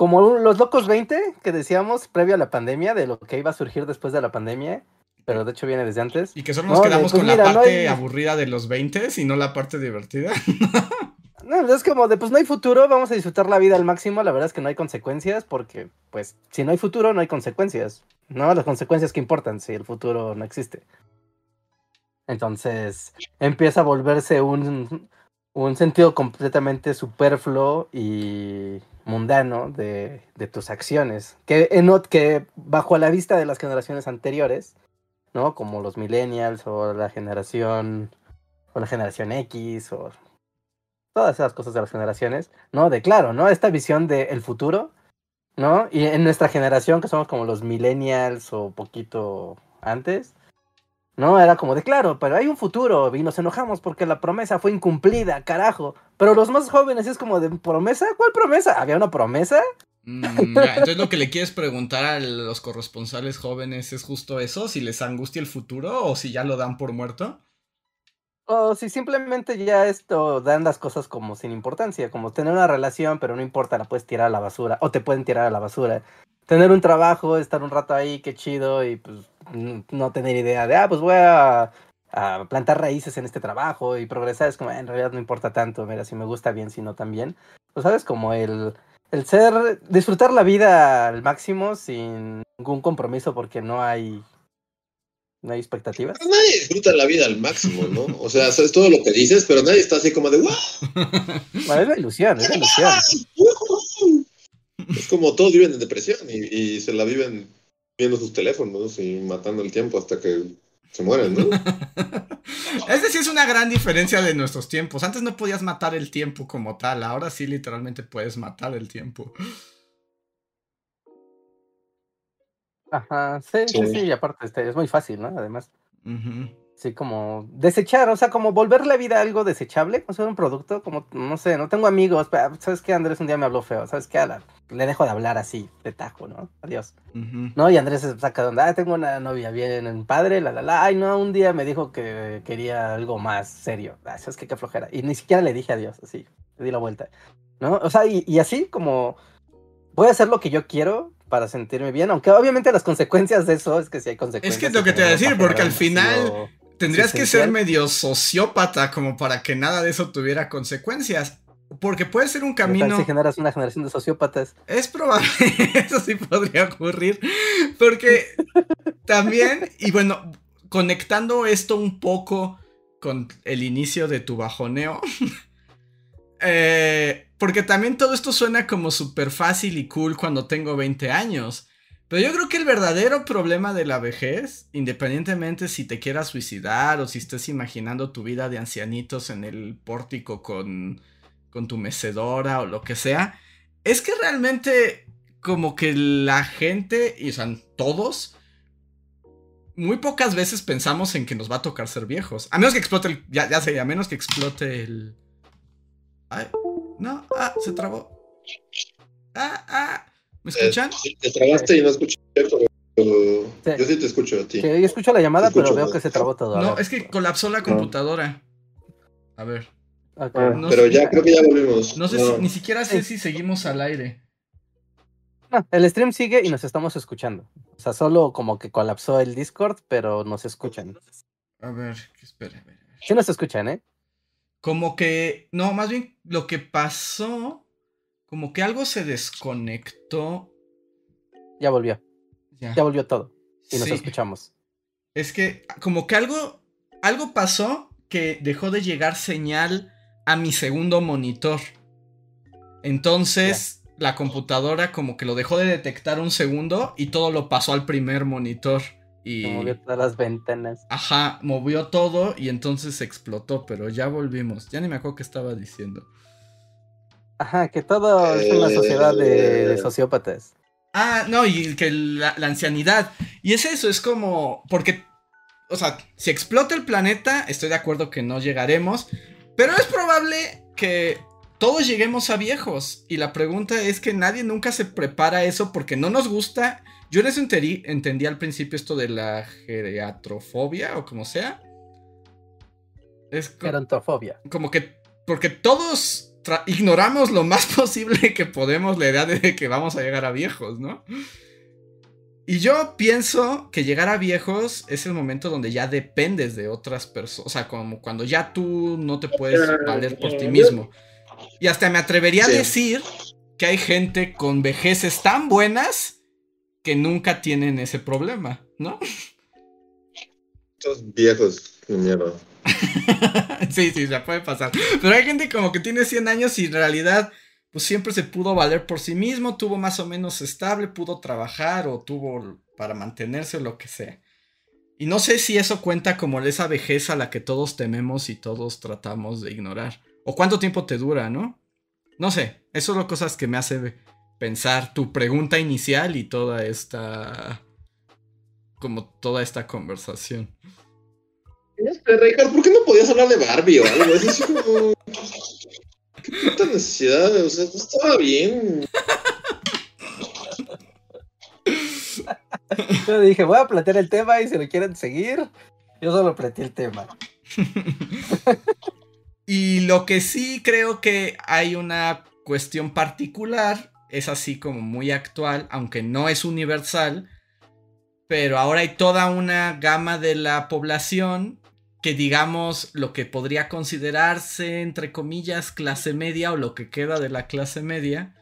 como los locos 20 que decíamos previo a la pandemia, de lo que iba a surgir después de la pandemia, pero de hecho viene desde antes. Y que solo nos quedamos pues con la parte aburrida de los 20 y no la parte divertida. <laughs> no, es como de, pues no hay futuro, vamos a disfrutar la vida al máximo, la verdad es que no hay consecuencias, porque, pues, si no hay futuro, no hay consecuencias, ¿no? Las consecuencias que importan si el futuro no existe. Entonces, empieza a volverse un, un sentido completamente superfluo y mundano de, tus acciones, que, en, que bajo la vista de las generaciones anteriores, ¿no? Como los millennials o la generación o la generación X o todas esas cosas de las generaciones, ¿no? De claro, ¿no? Esta visión del futuro, ¿no? Y en nuestra generación, que somos como los millennials o poquito antes, ¿no? Era como de, claro, pero hay un futuro y nos enojamos porque la promesa fue incumplida, carajo. Pero los más jóvenes es como de, ¿promesa? ¿Cuál promesa? ¿Había una promesa? Mm, entonces lo que le quieres preguntar a los corresponsales jóvenes es justo eso, si les angustia el futuro o si ya lo dan por muerto. O si simplemente ya esto dan las cosas como sin importancia, como tener una relación, pero no importa, la puedes tirar a la basura, o te pueden tirar a la basura. Tener un trabajo, estar un rato ahí, qué chido, y pues no tener idea de, ah, pues voy a, plantar raíces en este trabajo y progresar, es como, en realidad no importa tanto, mira, si me gusta bien, si no también. Pues sabes, como el, el ser, disfrutar la vida al máximo sin ningún compromiso porque no hay no hay expectativas. nadie disfruta la vida al máximo, ¿no? O sea, es todo lo que dices, pero nadie está así como de ¡Wow! <laughs> Bueno, es la ilusión, es la ilusión. <laughs> Es como todos viven en depresión y, se la viven viendo sus teléfonos y matando el tiempo hasta que se mueren, ¿no? <laughs> es decir, es una gran diferencia de nuestros tiempos. Antes no podías matar el tiempo como tal, ahora sí literalmente puedes matar el tiempo. Ajá, sí, sí, sí, y aparte este, es muy fácil, ¿no? Además. Sí, como desechar, o sea, como volver la vida algo desechable, o sea, un producto, como, no sé, no tengo amigos, pero, ¿sabes qué? Andrés un día me habló feo, ¿sabes qué? le dejo de hablar así, de tajo, ¿no? Adiós. ¿No? Y Andrés se saca de onda, ah, tengo una novia bien padre, la, la, la, ay, no, un día me dijo que quería algo más serio, ah, ¿sabes qué? Qué flojera. Y ni siquiera le dije adiós, así, le di la vuelta, ¿no? O sea, y, y así como voy a hacer lo que yo quiero, para sentirme bien, aunque obviamente las consecuencias de eso es que si hay consecuencias. Es que es lo que te voy a decir, porque al final tendrías que ser medio sociópata como para que nada de eso tuviera consecuencias. Porque puede ser un camino. Si generas una generación de sociópatas. Es probable, <laughs> eso sí podría ocurrir. Porque también, y bueno, conectando esto un poco con el inicio de tu bajoneo. <laughs> eh, porque también todo esto suena como súper fácil y cool cuando tengo 20 años. Pero yo creo que el verdadero problema de la vejez, independientemente si te quieras suicidar o si estés imaginando tu vida de ancianitos en el pórtico con, con tu mecedora o lo que sea, es que realmente como que la gente, y o sea, todos, muy pocas veces pensamos en que nos va a tocar ser viejos. A menos que explote el... Ya, ya sé, a menos que explote el... Ay. No, ah, se trabó. Ah, ah. ¿Me escuchan? te trabaste y no escuché, pero yo sí te escucho a ti. Sí, yo escucho la llamada, pero veo que se trabó todo. No, es que colapsó la computadora. A ver. Ah, pero ya creo que ya volvimos. No sé Si, ni siquiera sé si seguimos al aire. No, el stream sigue y nos estamos escuchando. O sea, solo como que colapsó el Discord, pero nos escuchan. A ver, espera, a ver. Sí nos escuchan, ¿eh? Como que, no, más bien lo que pasó, como que algo se desconectó. Ya volvió. Ya, volvió todo. Y nos escuchamos. Es que como que algo, algo pasó que dejó de llegar señal a mi segundo monitor. Entonces la computadora como que lo dejó de detectar un segundo y todo lo pasó al primer monitor. Y... movió todas las ventanas. Ajá, movió todo y entonces explotó, pero ya volvimos. Ya ni me acuerdo qué estaba diciendo. Ajá, que todo es una sociedad de, sociópatas. Ah, no, y que la, la, ancianidad. Y es eso, es como. Porque. O sea, si explota el planeta, estoy de acuerdo que no llegaremos. Pero es probable que todos lleguemos a viejos. Y la pregunta es que nadie nunca se prepara a eso porque no nos gusta yo en eso entendí, al principio esto de la geriatrofobia o como sea. Es Gerontofobia. Como que. Porque todos ignoramos lo más <laughs> posible que podemos la idea de que vamos a llegar a viejos, ¿no? Y yo pienso que llegar a viejos es el momento donde ya dependes de otras personas. O sea, como cuando ya tú no te puedes valer por ti mismo. Y hasta me atrevería a decir que hay gente con vejeces tan buenas que nunca tienen ese problema, ¿no? Estos viejos, mierda. <laughs> sí, sí, se puede pasar. Pero hay gente como que tiene 100 años y en realidad, pues siempre se pudo valer por sí mismo, tuvo más o menos estable, pudo trabajar o tuvo para mantenerse o lo que sea. Y no sé si eso cuenta como esa vejez a la que todos tememos y todos tratamos de ignorar. O cuánto tiempo te dura, ¿no? No sé, eso son cosas que me hace pensar tu pregunta inicial y toda esta. como toda esta conversación. ¿Por qué no podías hablar de Barbie o algo? Es así como. ¿Qué puta necesidad? O sea, estaba bien. Yo dije, voy a plantear el tema y si lo quieren seguir, yo solo planteé el tema. <laughs> y lo que sí creo que hay una cuestión particular, es así como muy actual, aunque no es universal, pero ahora hay toda una gama de la población que digamos lo que podría considerarse entre comillas clase media o lo que queda de la clase media,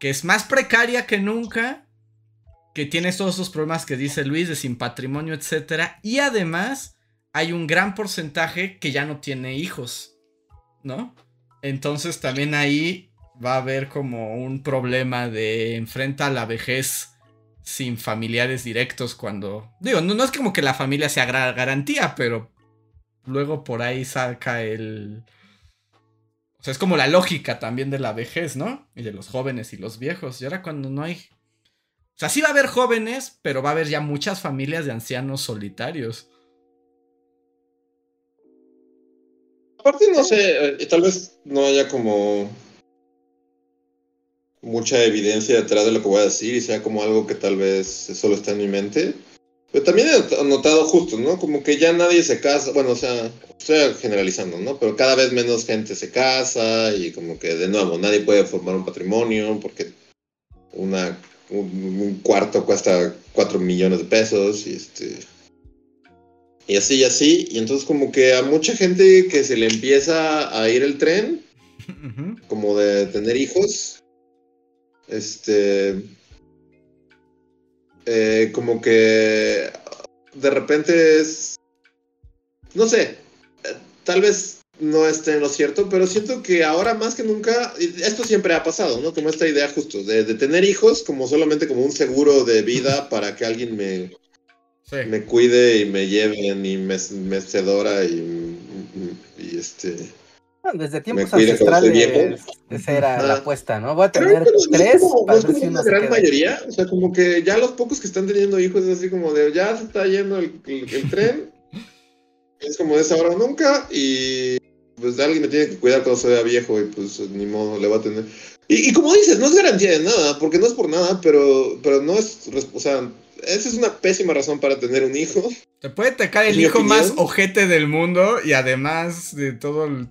que es más precaria que nunca, que tiene todos esos problemas que dice Luis de sin patrimonio, etcétera, y además hay un gran porcentaje que ya no tiene hijos, ¿no? Entonces también ahí va a haber como un problema de enfrenta a la vejez sin familiares directos cuando digo, no, no es como que la familia sea garantía, pero luego por ahí saca el... O sea, es como la lógica también de la vejez, ¿no? Y de los jóvenes y los viejos. Y ahora cuando no hay... O sea, sí va a haber jóvenes, pero va a haber ya muchas familias de ancianos solitarios. Aparte, no sé, eh, tal vez no haya como mucha evidencia detrás de lo que voy a decir y sea como algo que tal vez solo está en mi mente. Pero también he notado justo, ¿no? Como que ya nadie se casa, bueno, o sea, estoy generalizando, ¿no? Pero cada vez menos gente se casa y como que de nuevo nadie puede formar un patrimonio porque una, un, cuarto cuesta cuatro millones de pesos y este... Y así y así, y entonces como que a mucha gente que se le empieza a ir el tren, <laughs> como de tener hijos, este eh, como que de repente es, no sé, tal vez no esté en lo cierto, pero siento que ahora más que nunca, esto siempre ha pasado, ¿no? Como esta idea justo de, tener hijos como solamente como un seguro de vida para que alguien me, me cuide y me lleven y me, me cedora y, y este desde tiempos ancestrales esa era la apuesta, ¿no? Voy a tener tres para ver si una gran mayoría, o sea, como que ya los pocos que están teniendo hijos es así como de ya se está yendo el, <laughs> tren, es como de esa hora nunca y pues alguien me tiene que cuidar cuando se vea viejo y pues ni modo le va a tener. Y, y, como dices, no es garantía de nada, porque no es por nada, pero, pero no es, o sea, esa es una pésima razón para tener un hijo. Te puede tocar el hijo más ojete del mundo y además de todo el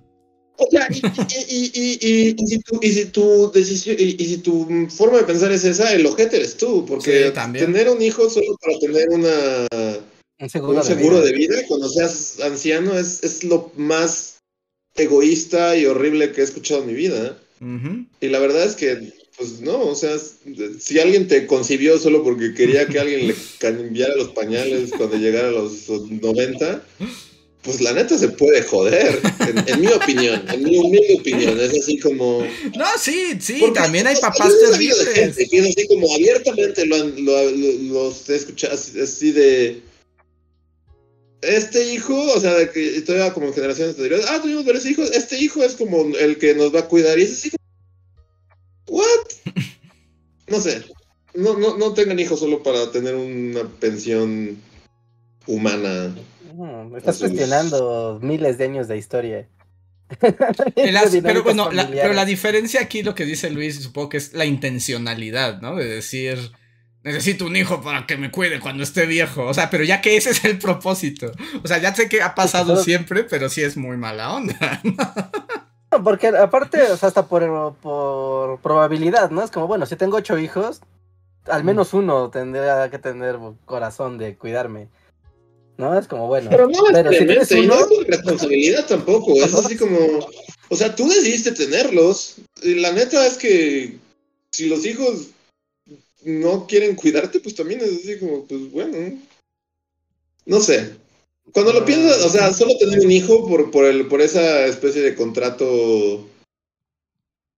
o sea, y, si tu, y, si tu, decisión, y, si tu forma de pensar es esa, el ojete eres tú, porque tener un hijo solo para tener una, un seguro, de, vida. cuando seas anciano es, es lo más egoísta y horrible que he escuchado en mi vida. Y la verdad es que, pues no, o sea, si alguien te concibió solo porque quería que alguien le <laughs> cambiara los pañales cuando llegara a los 90, pues la neta se puede joder, en, mi opinión, en mi humilde opinión, es así como... No, sí, sí, también hay papás terribles. gente que es así como abiertamente lo, lo, lo, he escuchado, así de... Este hijo, o sea, de que todavía como en generaciones anteriores, ah, tuvimos varios hijos, este hijo es como el que nos va a cuidar, y es así como... ¿What? No sé, no, no, no tengan hijos solo para tener una pensión humana estás cuestionando miles de años de historia. <laughs> <laughs> pero bueno, la, pero la diferencia aquí, lo que dice Luis, supongo que es la intencionalidad, ¿no? De decir, necesito un hijo para que me cuide cuando esté viejo. O sea, pero ya que ese es el propósito. O sea, ya sé que ha pasado siempre, pero sí es muy mala onda. <laughs> ¿no? Porque aparte, o sea, hasta por, por probabilidad, ¿no? Es como, bueno, si tengo ocho hijos, al menos uno tendría que tener corazón de cuidarme. ¿No? Es como, bueno. Pero no, pero si tienes uno... no es responsabilidad tampoco, es así como, o sea, tú decidiste tenerlos, y la neta es que si los hijos no quieren cuidarte, pues también es así como, pues bueno, no sé. Cuando lo piensas, o sea, solo tener un hijo por, por, el, por esa especie de contrato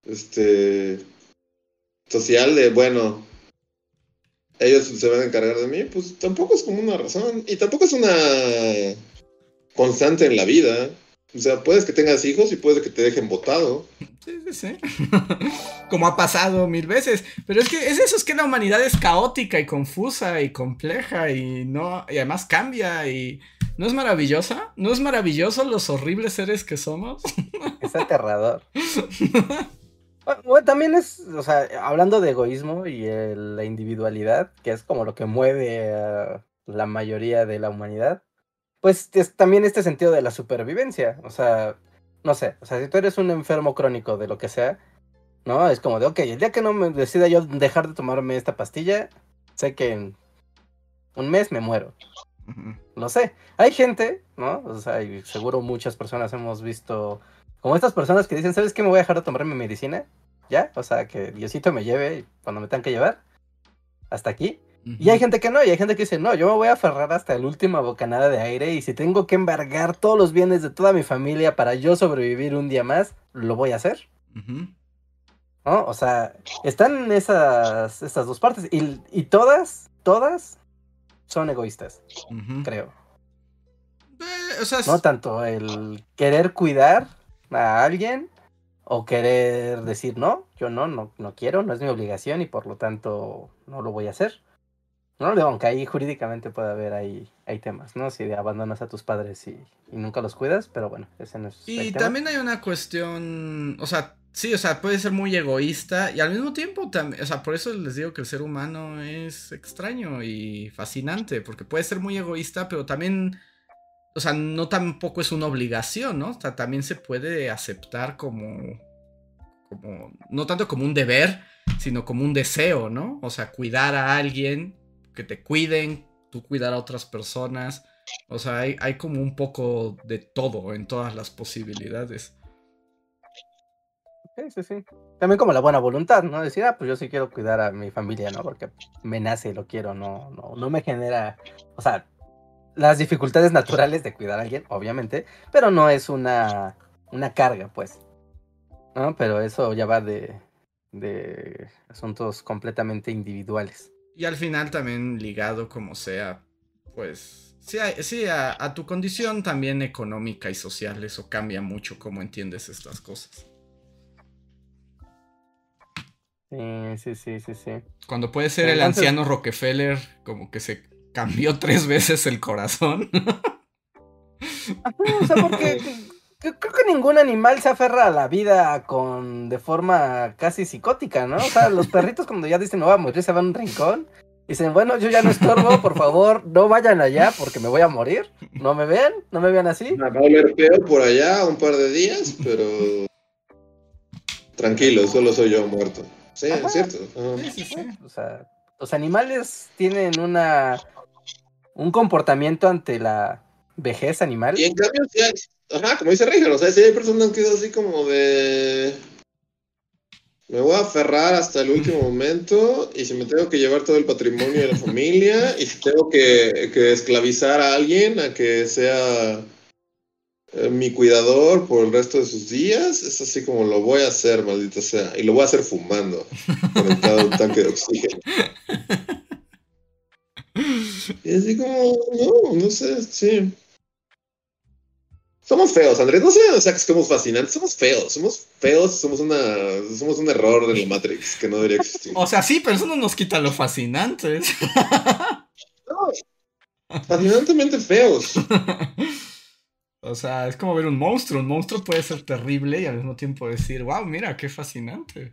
este social de, bueno, ellos se van a encargar de mí, pues tampoco es como una razón. Y tampoco es una constante en la vida. O sea, puedes que tengas hijos y puedes que te dejen votado. Sí, sí, sí. <laughs> Como ha pasado mil veces. Pero es que es eso, es que la humanidad es caótica y confusa y compleja y no. Y además cambia y. ¿No es maravillosa? ¿No es maravilloso los horribles seres que somos? <laughs> Es aterrador. <laughs> Bueno, también es, o sea, hablando de egoísmo y la individualidad, que es como lo que mueve a la mayoría de la humanidad, pues es también este sentido de la supervivencia. O sea, no sé, o sea, si tú eres un enfermo crónico de lo que sea, ¿no? Es como de, ok, el día que no me decida yo dejar de tomarme esta pastilla, sé que en un mes me muero. Lo sé. Hay gente, ¿no? O sea, y seguro muchas personas hemos visto como estas personas que dicen, ¿sabes qué? Me voy a dejar de tomar mi medicina. ¿Ya? O sea, que Diosito me lleve cuando me tengan que llevar. Hasta aquí. Y hay gente que no, y hay gente que dice, no, yo me voy a aferrar hasta el último bocanada de aire y si tengo que embargar todos los bienes de toda mi familia para yo sobrevivir un día más, lo voy a hacer. ¿No? O sea, están esas, esas dos partes y, y todas, todas son egoístas, creo. Eh, no tanto el querer cuidar a alguien o querer decir no, yo no, no, no quiero, no es mi obligación y por lo tanto no lo voy a hacer. No, aunque ahí jurídicamente puede haber ahí, hay temas, ¿no? Si abandonas a tus padres y, nunca los cuidas, pero bueno, ese no es. Y también hay una cuestión, o sea, sí, o sea, puede ser muy egoísta y al mismo tiempo también, o sea, por eso les digo que el ser humano es extraño y fascinante, porque puede ser muy egoísta, pero también, o sea, no tampoco es una obligación, ¿no? O sea, también se puede aceptar como, como, no tanto como un deber, sino como un deseo, ¿no? O sea, cuidar a alguien que te cuiden, tú cuidar a otras personas. O sea, hay, como un poco de todo en todas las posibilidades. Sí, sí, sí. También como la buena voluntad, ¿no? Decir, ah, pues yo sí quiero cuidar a mi familia, ¿no? Porque me nace y lo quiero, no, no, no me genera, o sea, las dificultades naturales de cuidar a alguien, obviamente, pero no es una, una carga, pues. ¿No? Pero eso ya va de, de asuntos completamente individuales. Y al final también ligado como sea, pues sí, sí a, tu condición también económica y social, eso cambia mucho cómo entiendes estas cosas. Sí, sí, sí, sí, sí. Cuando puede ser el anciano Rockefeller, como que se cambió tres veces el corazón. o sea, porque <laughs> creo que ningún animal se aferra a la vida con de forma casi psicótica, ¿no? O sea, los perritos cuando ya dicen no vamos, ya se van a un rincón, dicen, bueno, yo ya no estorbo, por favor, no vayan allá porque me voy a morir. No me vean, no me vean así. Me va a oler feo por allá un par de días, pero tranquilo, solo soy yo muerto. Sí, es cierto. Sí, sí, sí. O sea, los animales tienen una un comportamiento ante la vejez animal. Y en cambio, sí hay, Ajá, como dice Regan, o sea, si hay personas que así como de. Me voy a aferrar hasta el último <laughs> momento y si me tengo que llevar todo el patrimonio de la familia y si tengo que, esclavizar a alguien a que sea eh, mi cuidador por el resto de sus días, es así como lo voy a hacer, maldito sea. Y lo voy a hacer fumando, conectado a un tanque de oxígeno. <laughs> Y así como, no, no sé, sí. Somos feos, Andrés. No sé, o sea, que somos fascinantes. Somos feos. Somos feos. Somos una. Somos un error de la Matrix que no debería existir. O sea, sí, pero eso no nos quita lo fascinantes. <laughs> No. Fascinantemente feos. <laughs> O sea, es como ver un monstruo. Un monstruo puede ser terrible y al mismo tiempo decir, wow, mira, qué fascinante.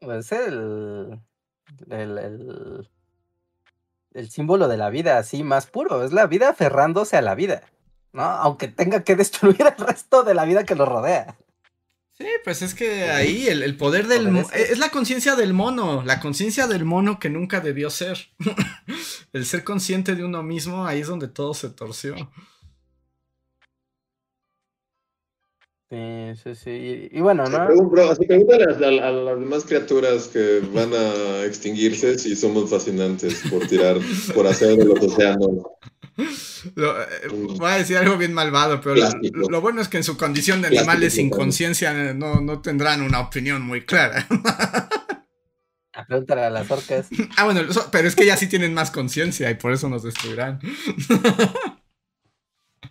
Es el, el, el, el símbolo de la vida así más puro. Es la vida aferrándose a la vida. ¿no? Aunque tenga que <laughs> destruir el resto de la vida que lo rodea. Sí, pues es que ahí el, poder del mono es la conciencia del mono, la conciencia del mono que nunca debió ser. <laughs> el ser consciente de uno mismo, ahí es donde todo se torció. Sí, sí, sí. Y, bueno, ¿no? Así pregúntale a, a, las demás criaturas que van a extinguirse si somos fascinantes por tirar, por hacer de los océanos eh, voy a decir algo bien malvado, pero lo, bueno es que en su condición de animales sin conciencia no, tendrán una opinión muy clara. Pregúntale a las orcas. Ah, bueno, pero es que ya sí tienen más conciencia y por eso nos destruirán.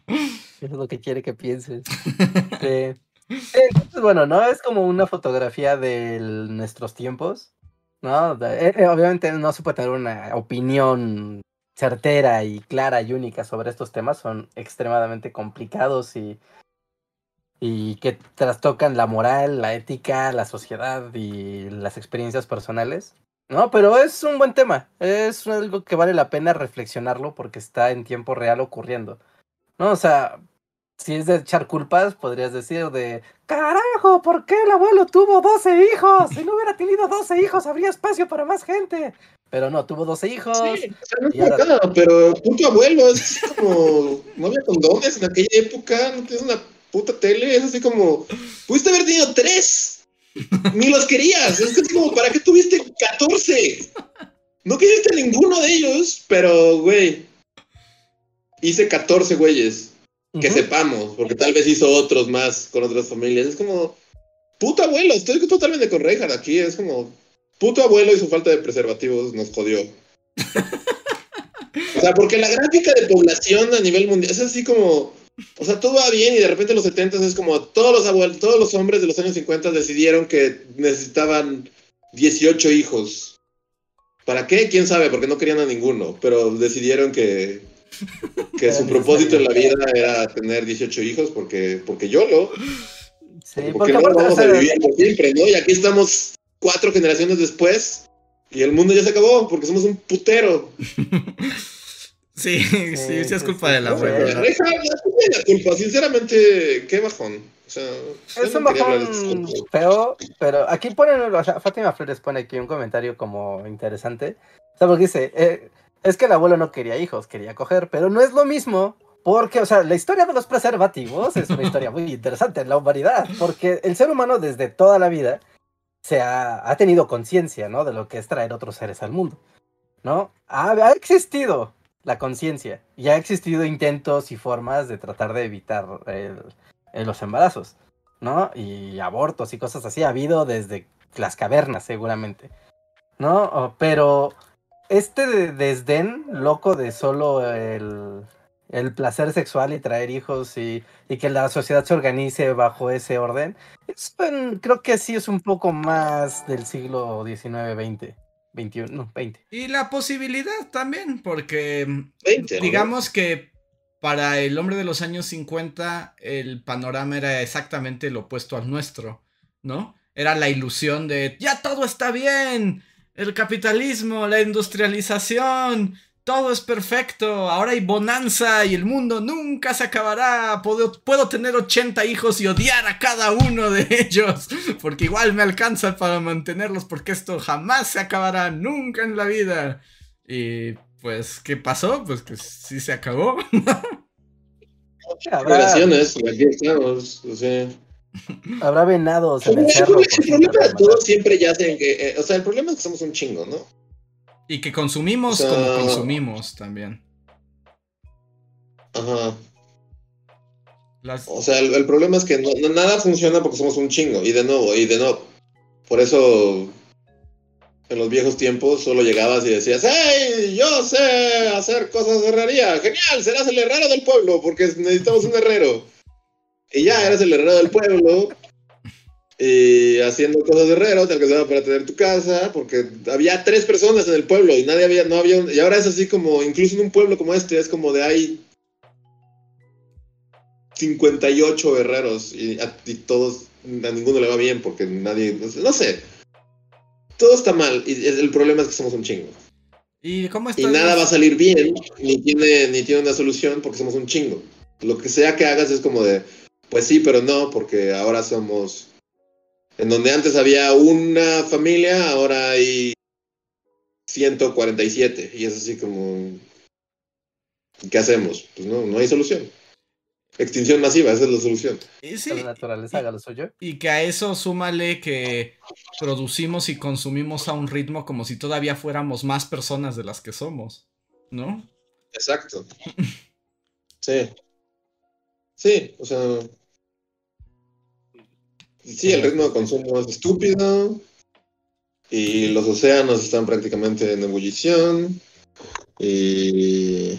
<laughs> Es lo que quiere que pienses. <laughs> Entonces, bueno, ¿no? Es como una fotografía de nuestros tiempos. ¿no? Eh, eh, obviamente no se puede tener una opinión certera y clara y única sobre estos temas son extremadamente complicados y, y que trastocan la moral, la ética, la sociedad y las experiencias personales. No, pero es un buen tema. Es algo que vale la pena reflexionarlo porque está en tiempo real ocurriendo. ¿no? O sea, si es de echar culpas, podrías decir de, carajo, ¿por qué el abuelo tuvo 12 hijos? Si no hubiera tenido 12 hijos, habría espacio para más gente. Pero no, tuvo 12 hijos. Sí, pero puto abuelo, es como, no había condones en aquella época, no tienes una puta tele, es así como, pudiste haber tenido tres, ni los querías, es así como, ¿para qué tuviste 14? No quisiste ninguno de ellos, pero, güey, hice 14 güeyes, que sepamos, porque tal vez hizo otros más con otras familias, es como, puto abuelo, estoy totalmente con Reinhardt aquí, es como, puto abuelo y su falta de preservativos nos jodió. O sea, porque la gráfica de población a nivel mundial es así como, o sea, todo va bien y de repente en los 70 es como todos los abuelos, todos los hombres de los años 50 decidieron que necesitaban 18 hijos. ¿Para qué? ¿Quién sabe? Porque no querían a ninguno, pero decidieron que, que su propósito en la vida era tener 18 hijos porque, porque yo lo, Sí, porque porque no aparte, o vamos a vivir por siempre, ¿no? Y aquí estamos cuatro generaciones después y el mundo ya se acabó porque somos un putero. <laughs> Sí, sí, sí, es culpa tiene la culpa, sinceramente, qué bajón. O sea, yo Es un de bajón feo, pero aquí ponen, o sea, Fátima Flores pone aquí un comentario como interesante. O sea, porque dice, eh, es que el abuelo no quería hijos, quería coger, pero no es lo mismo, porque, o sea, la historia de los preservativos es una historia muy interesante en la humanidad, porque el ser humano desde toda la vida se ha, ha tenido conciencia, ¿no? De lo que es traer otros seres al mundo, ¿no? Ha, ha existido la conciencia y ha existido intentos y formas de tratar de evitar los embarazos. ¿no? Y abortos y cosas así ha habido desde las cavernas, seguramente, ¿no? Pero este de- desdén loco de solo el, el placer sexual y traer hijos y, y que la sociedad se organice bajo ese orden, es, creo que sí es un poco más del siglo XIX, XX, XXI, no, XX. Y la posibilidad también, porque 20, ¿no? digamos que para el hombre de los años 50 el panorama era exactamente lo opuesto al nuestro, ¿no? Era la ilusión de ya todo está bien, el capitalismo, la industrialización, todo es perfecto, ahora hay bonanza y el mundo nunca se acabará, puedo, puedo tener 80 hijos y odiar a cada uno de <laughs> ellos, porque igual me alcanza para mantenerlos, porque esto jamás se acabará, nunca en la vida. Y pues, ¿qué pasó? Pues que sí se acabó. <laughs> Habrá, Generaciones, aquí estamos. O sea. Habrá venados en El, cerro. problema de todo siempre en que. eh, o sea, el problema es que somos un chingo, ¿no? Y que consumimos O sea- como consumimos también. Ajá. Las... O sea, el, el problema es que no- no- nada funciona porque somos un chingo. Y de nuevo, y de nuevo. Por eso. En los viejos tiempos solo llegabas y decías, ¡Hey! Yo sé hacer cosas de herrería. Genial, serás el herrero del pueblo porque necesitamos un herrero. Y ya eres el herrero del pueblo. Y haciendo cosas de herrero, te alcanzaba para tener tu casa, porque había tres personas en el pueblo y nadie había, no había, un- y ahora es así como, incluso en un pueblo como este, es como de hay 58 herreros y, a- y todos, a ninguno le va bien porque nadie, no sé, todo está mal y el problema es que somos un chingo. ¿Y cómo Y nada va a salir bien, ni tiene, ni tiene una solución porque somos un chingo. Lo que sea que hagas es como de, pues sí, pero no, porque ahora somos, en donde antes había una familia, ahora hay 147. Y es así como, ¿qué hacemos? Pues no, no hay solución. Extinción masiva, esa es la solución. Y sí, La naturaleza haga lo suyo. y que a eso súmale que producimos y consumimos a un ritmo como si todavía fuéramos más personas de las que somos, ¿no? Exacto. <laughs> Sí. Sí, o sea. Sí, el ritmo de consumo es estúpido. Y los océanos están prácticamente en ebullición. Y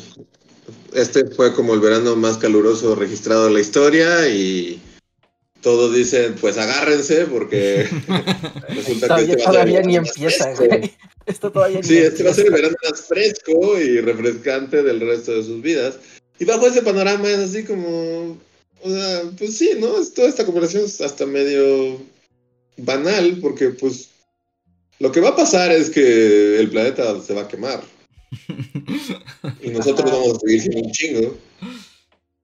este fue como el verano más caluroso registrado en la historia. Y todos dicen, pues agárrense, porque <laughs> resulta que Todavía, este va a ser todavía ni empieza, güey. Esto todavía ni Sí, este va a ser el empieza. verano más fresco y refrescante del resto de sus vidas. Y bajo ese panorama es así como. O sea, pues sí, ¿no? Es- Toda esta conversación es hasta medio banal, porque pues. Lo que va a pasar es que el planeta se va a quemar. <laughs> Y nosotros Ajá. vamos a seguir siendo un chingo.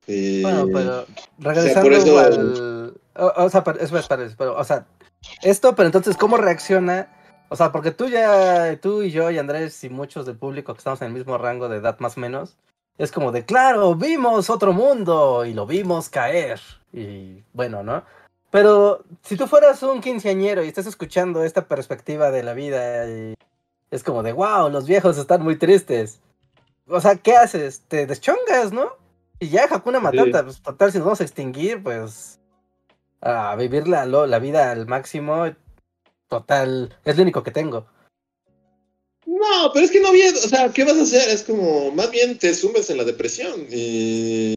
Bueno, pero regresando al... O, sea, pero, pero, o sea, esto, pero entonces, ¿cómo reacciona? O sea, porque tú ya, tú y yo y Andrés y muchos del público que estamos en el mismo rango de edad más o menos, es como de, claro, vimos otro mundo y lo vimos caer. Y bueno, ¿no? Pero si tú fueras un quinceañero y estás escuchando esta perspectiva de la vida, y es como de, wow, los viejos están muy tristes. O sea, ¿qué haces? Te deschongas, ¿no? Y ya, Hakuna Matata, pues total, si nos vamos a extinguir, pues a vivir la, la vida al máximo, total, es lo único que tengo. No, pero es que no bien, o sea, ¿qué vas a hacer? Es como, más bien te sumes en la depresión y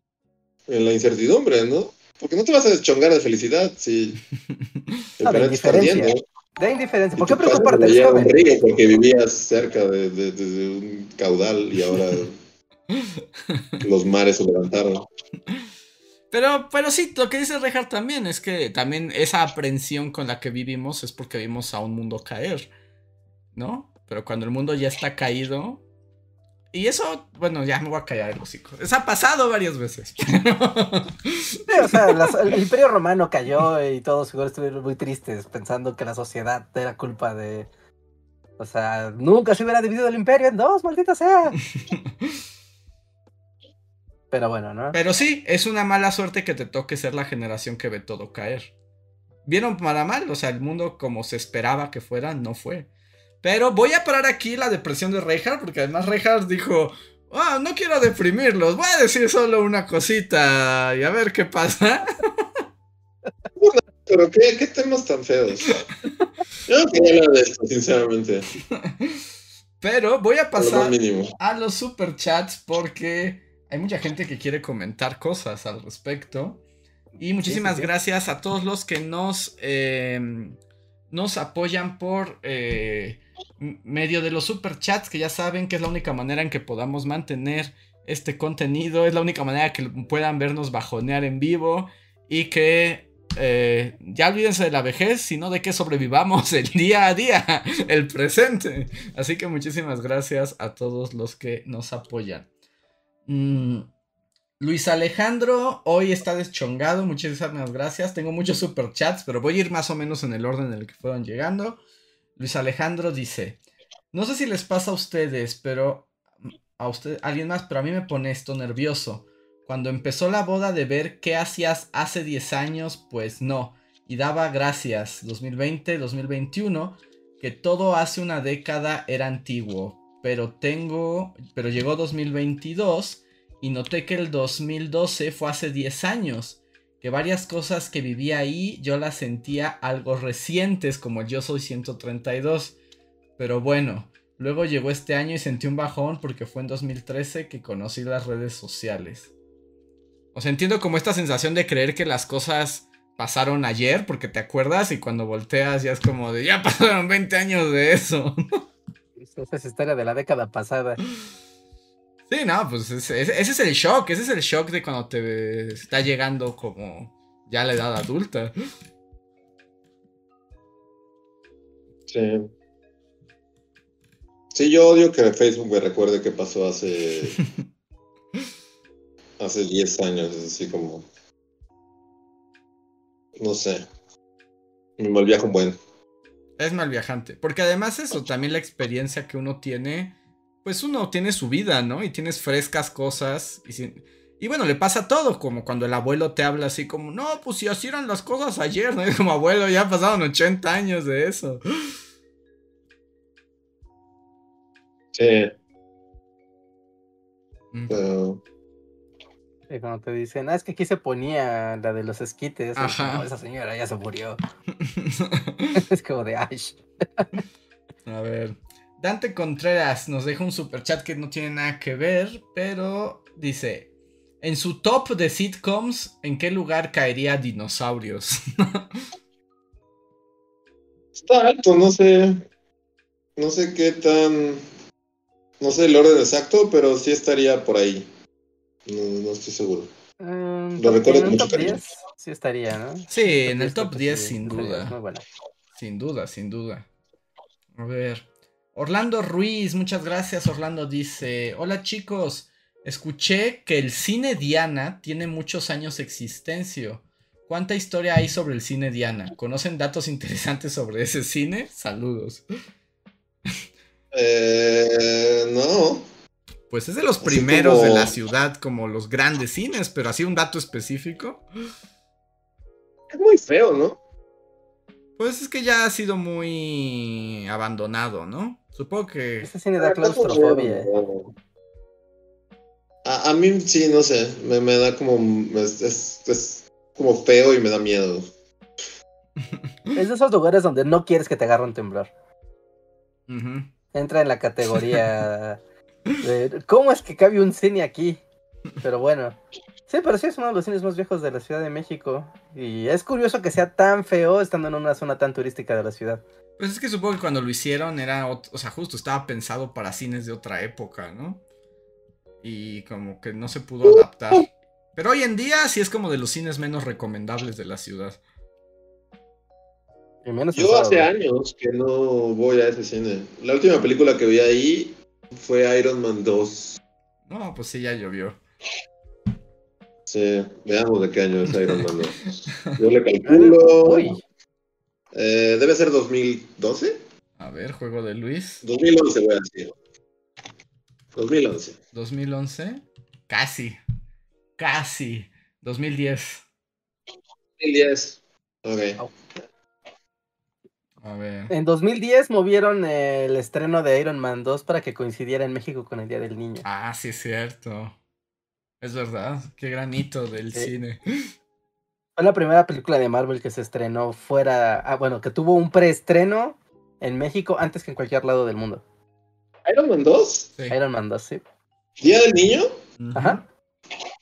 en la incertidumbre, ¿no? Porque no te vas a deschongar de felicidad si <laughs> el de indiferencia. De indiferencia. ¿Por qué preocuparte? un río porque vivías cerca de, de un caudal y ahora <laughs> los mares se levantaron. Pero, pero sí, lo que dice Rejar también es que también esa aprensión con la que vivimos es porque vimos a un mundo caer, ¿no? Pero cuando el mundo ya está caído. Y eso, bueno, ya me voy a callar el hocico. Eso ha pasado varias veces. o sea, el Imperio Romano cayó y todos estuvieron muy tristes pensando que la sociedad era culpa de. O sea, nunca se hubiera dividido el imperio en dos, maldita sea. <laughs> Pero bueno, ¿no? Pero sí, es una mala suerte que te toque ser la generación que ve todo caer. ¿Vieron para mal? O sea, el mundo como se esperaba que fuera, no fue. Pero voy a parar aquí la depresión de Reinhardt, porque además Reinhardt dijo, oh, no quiero deprimirlos, voy a decir solo una cosita y a ver qué pasa. <laughs> Pero qué, temas tan feos. Yo no quería hablar de esto, sinceramente. Pero voy a pasar a los superchats porque hay mucha gente que quiere comentar cosas al respecto. Y muchísimas gracias a todos los que nos, eh, nos apoyan por eh, medio de los superchats, que ya saben que es la única manera en que podamos mantener este contenido, es la única manera que puedan vernos bajonear en vivo y que eh, ya olvídense de la vejez, sino de que sobrevivamos el día a día, <laughs> el presente. Así que muchísimas gracias a todos los que nos apoyan. Mm, Luis Alejandro hoy está deschongado, muchísimas gracias. Tengo muchos superchats, pero voy a ir más o menos en el orden en el que fueron llegando. Luis Alejandro dice, no sé si les pasa a ustedes, pero a usted, alguien más, pero a mí me pone esto nervioso. Cuando empezó la boda de ver qué hacías hace 10 años, pues no. Y daba gracias, 2020, 2021, que todo hace una década era antiguo pero tengo, pero llegó 2022 y noté que el 2012 fue hace 10 años, que varias cosas que vivía ahí yo las sentía algo recientes como Yo Soy 132, pero bueno, luego llegó este año y sentí un bajón porque fue en 2013 que conocí las redes sociales. O sea, entiendo como esta sensación de creer que las cosas pasaron ayer porque te acuerdas y cuando volteas ya es como de ya pasaron 20 años de eso. Esa es historia de la década pasada. Sí, no, pues ese, es el shock, ese es el shock de cuando te está llegando como ya la edad adulta. Sí. Sí, yo odio que Facebook me recuerde que pasó hace. <laughs> hace 10 años, es así como. No sé. Me volvía con buen. Es mal viajante. Porque además eso, también la experiencia que uno tiene, pues uno tiene su vida, ¿no? Y tienes frescas cosas. Y, y bueno, le pasa todo, como cuando el abuelo te habla así como, no, pues si así eran las cosas ayer, ¿no? <laughs> Es como abuelo, ya pasaron 80 años de eso. Sí. Y cuando te dicen, ah, es que aquí se ponía la de los esquites. esa señora ya se murió. <laughs> <laughs> es como de Ash. A ver. Dante Contreras nos deja un super chat que no tiene nada que ver, pero dice: En su top de sitcoms, ¿en qué lugar caería Dinosaurios? <laughs> Está alto, no sé. No sé qué tan. No sé el orden exacto, pero sí estaría por ahí. No, estoy seguro. Um, Lo recuerdo en el top 10 sí estaría, ¿no? Sí, en el top 10 sin duda. Sin duda, sin duda. A ver. Orlando Ruiz, muchas gracias. Orlando dice: Hola chicos. Escuché que el cine Diana tiene muchos años de existencia. ¿Cuánta historia hay sobre el cine Diana? ¿Conocen datos interesantes sobre ese cine? Saludos. Eh, no. Pues es de los Así primeros de la ciudad, como los grandes cines, pero así un dato específico. Es muy feo, ¿no? Pues es que ya ha sido muy abandonado, ¿no? Supongo que... Ese cine da claustrofobia. A, a mí sí, no sé, me, me da como, es, es- es como feo y me da miedo. <laughs> Es de esos lugares donde no quieres que te agarre un temblor. Ujú. Entra en la categoría de ¿cómo es que cabe un cine aquí? Pero bueno. Sí, pero sí es uno de los cines más viejos de la Ciudad de México. Y es curioso que sea tan feo estando en una zona tan turística de la ciudad. Pues es que supongo que cuando lo hicieron era, o sea, justo estaba pensado para cines de otra época, ¿no? Y como que no se pudo adaptar. Pero hoy en día sí es como de los cines menos recomendables de la ciudad. Y menos Yo hace años que no voy a ese cine. La última película que vi ahí fue Iron Man 2. No, pues sí, ya llovió. Sí, veamos de qué año es Iron Man 2. <laughs> Yo le calculo. Eh, debe ser 2012. A ver, juego de Luis. 2011 voy a decir. 2011. 2011. Casi. Casi. 2010. 2010. Ok. A ver. en 2010 movieron el estreno de Iron Man 2 para que coincidiera en México con el Día del Niño. Ah, sí es cierto. Es verdad. Qué granito del Sí. cine. Fue la primera película de Marvel que se estrenó fuera, ah, bueno, que tuvo un preestreno en México antes que en cualquier lado del mundo. Iron Man 2. Sí. Iron Man 2, sí. Día del niño. Ajá.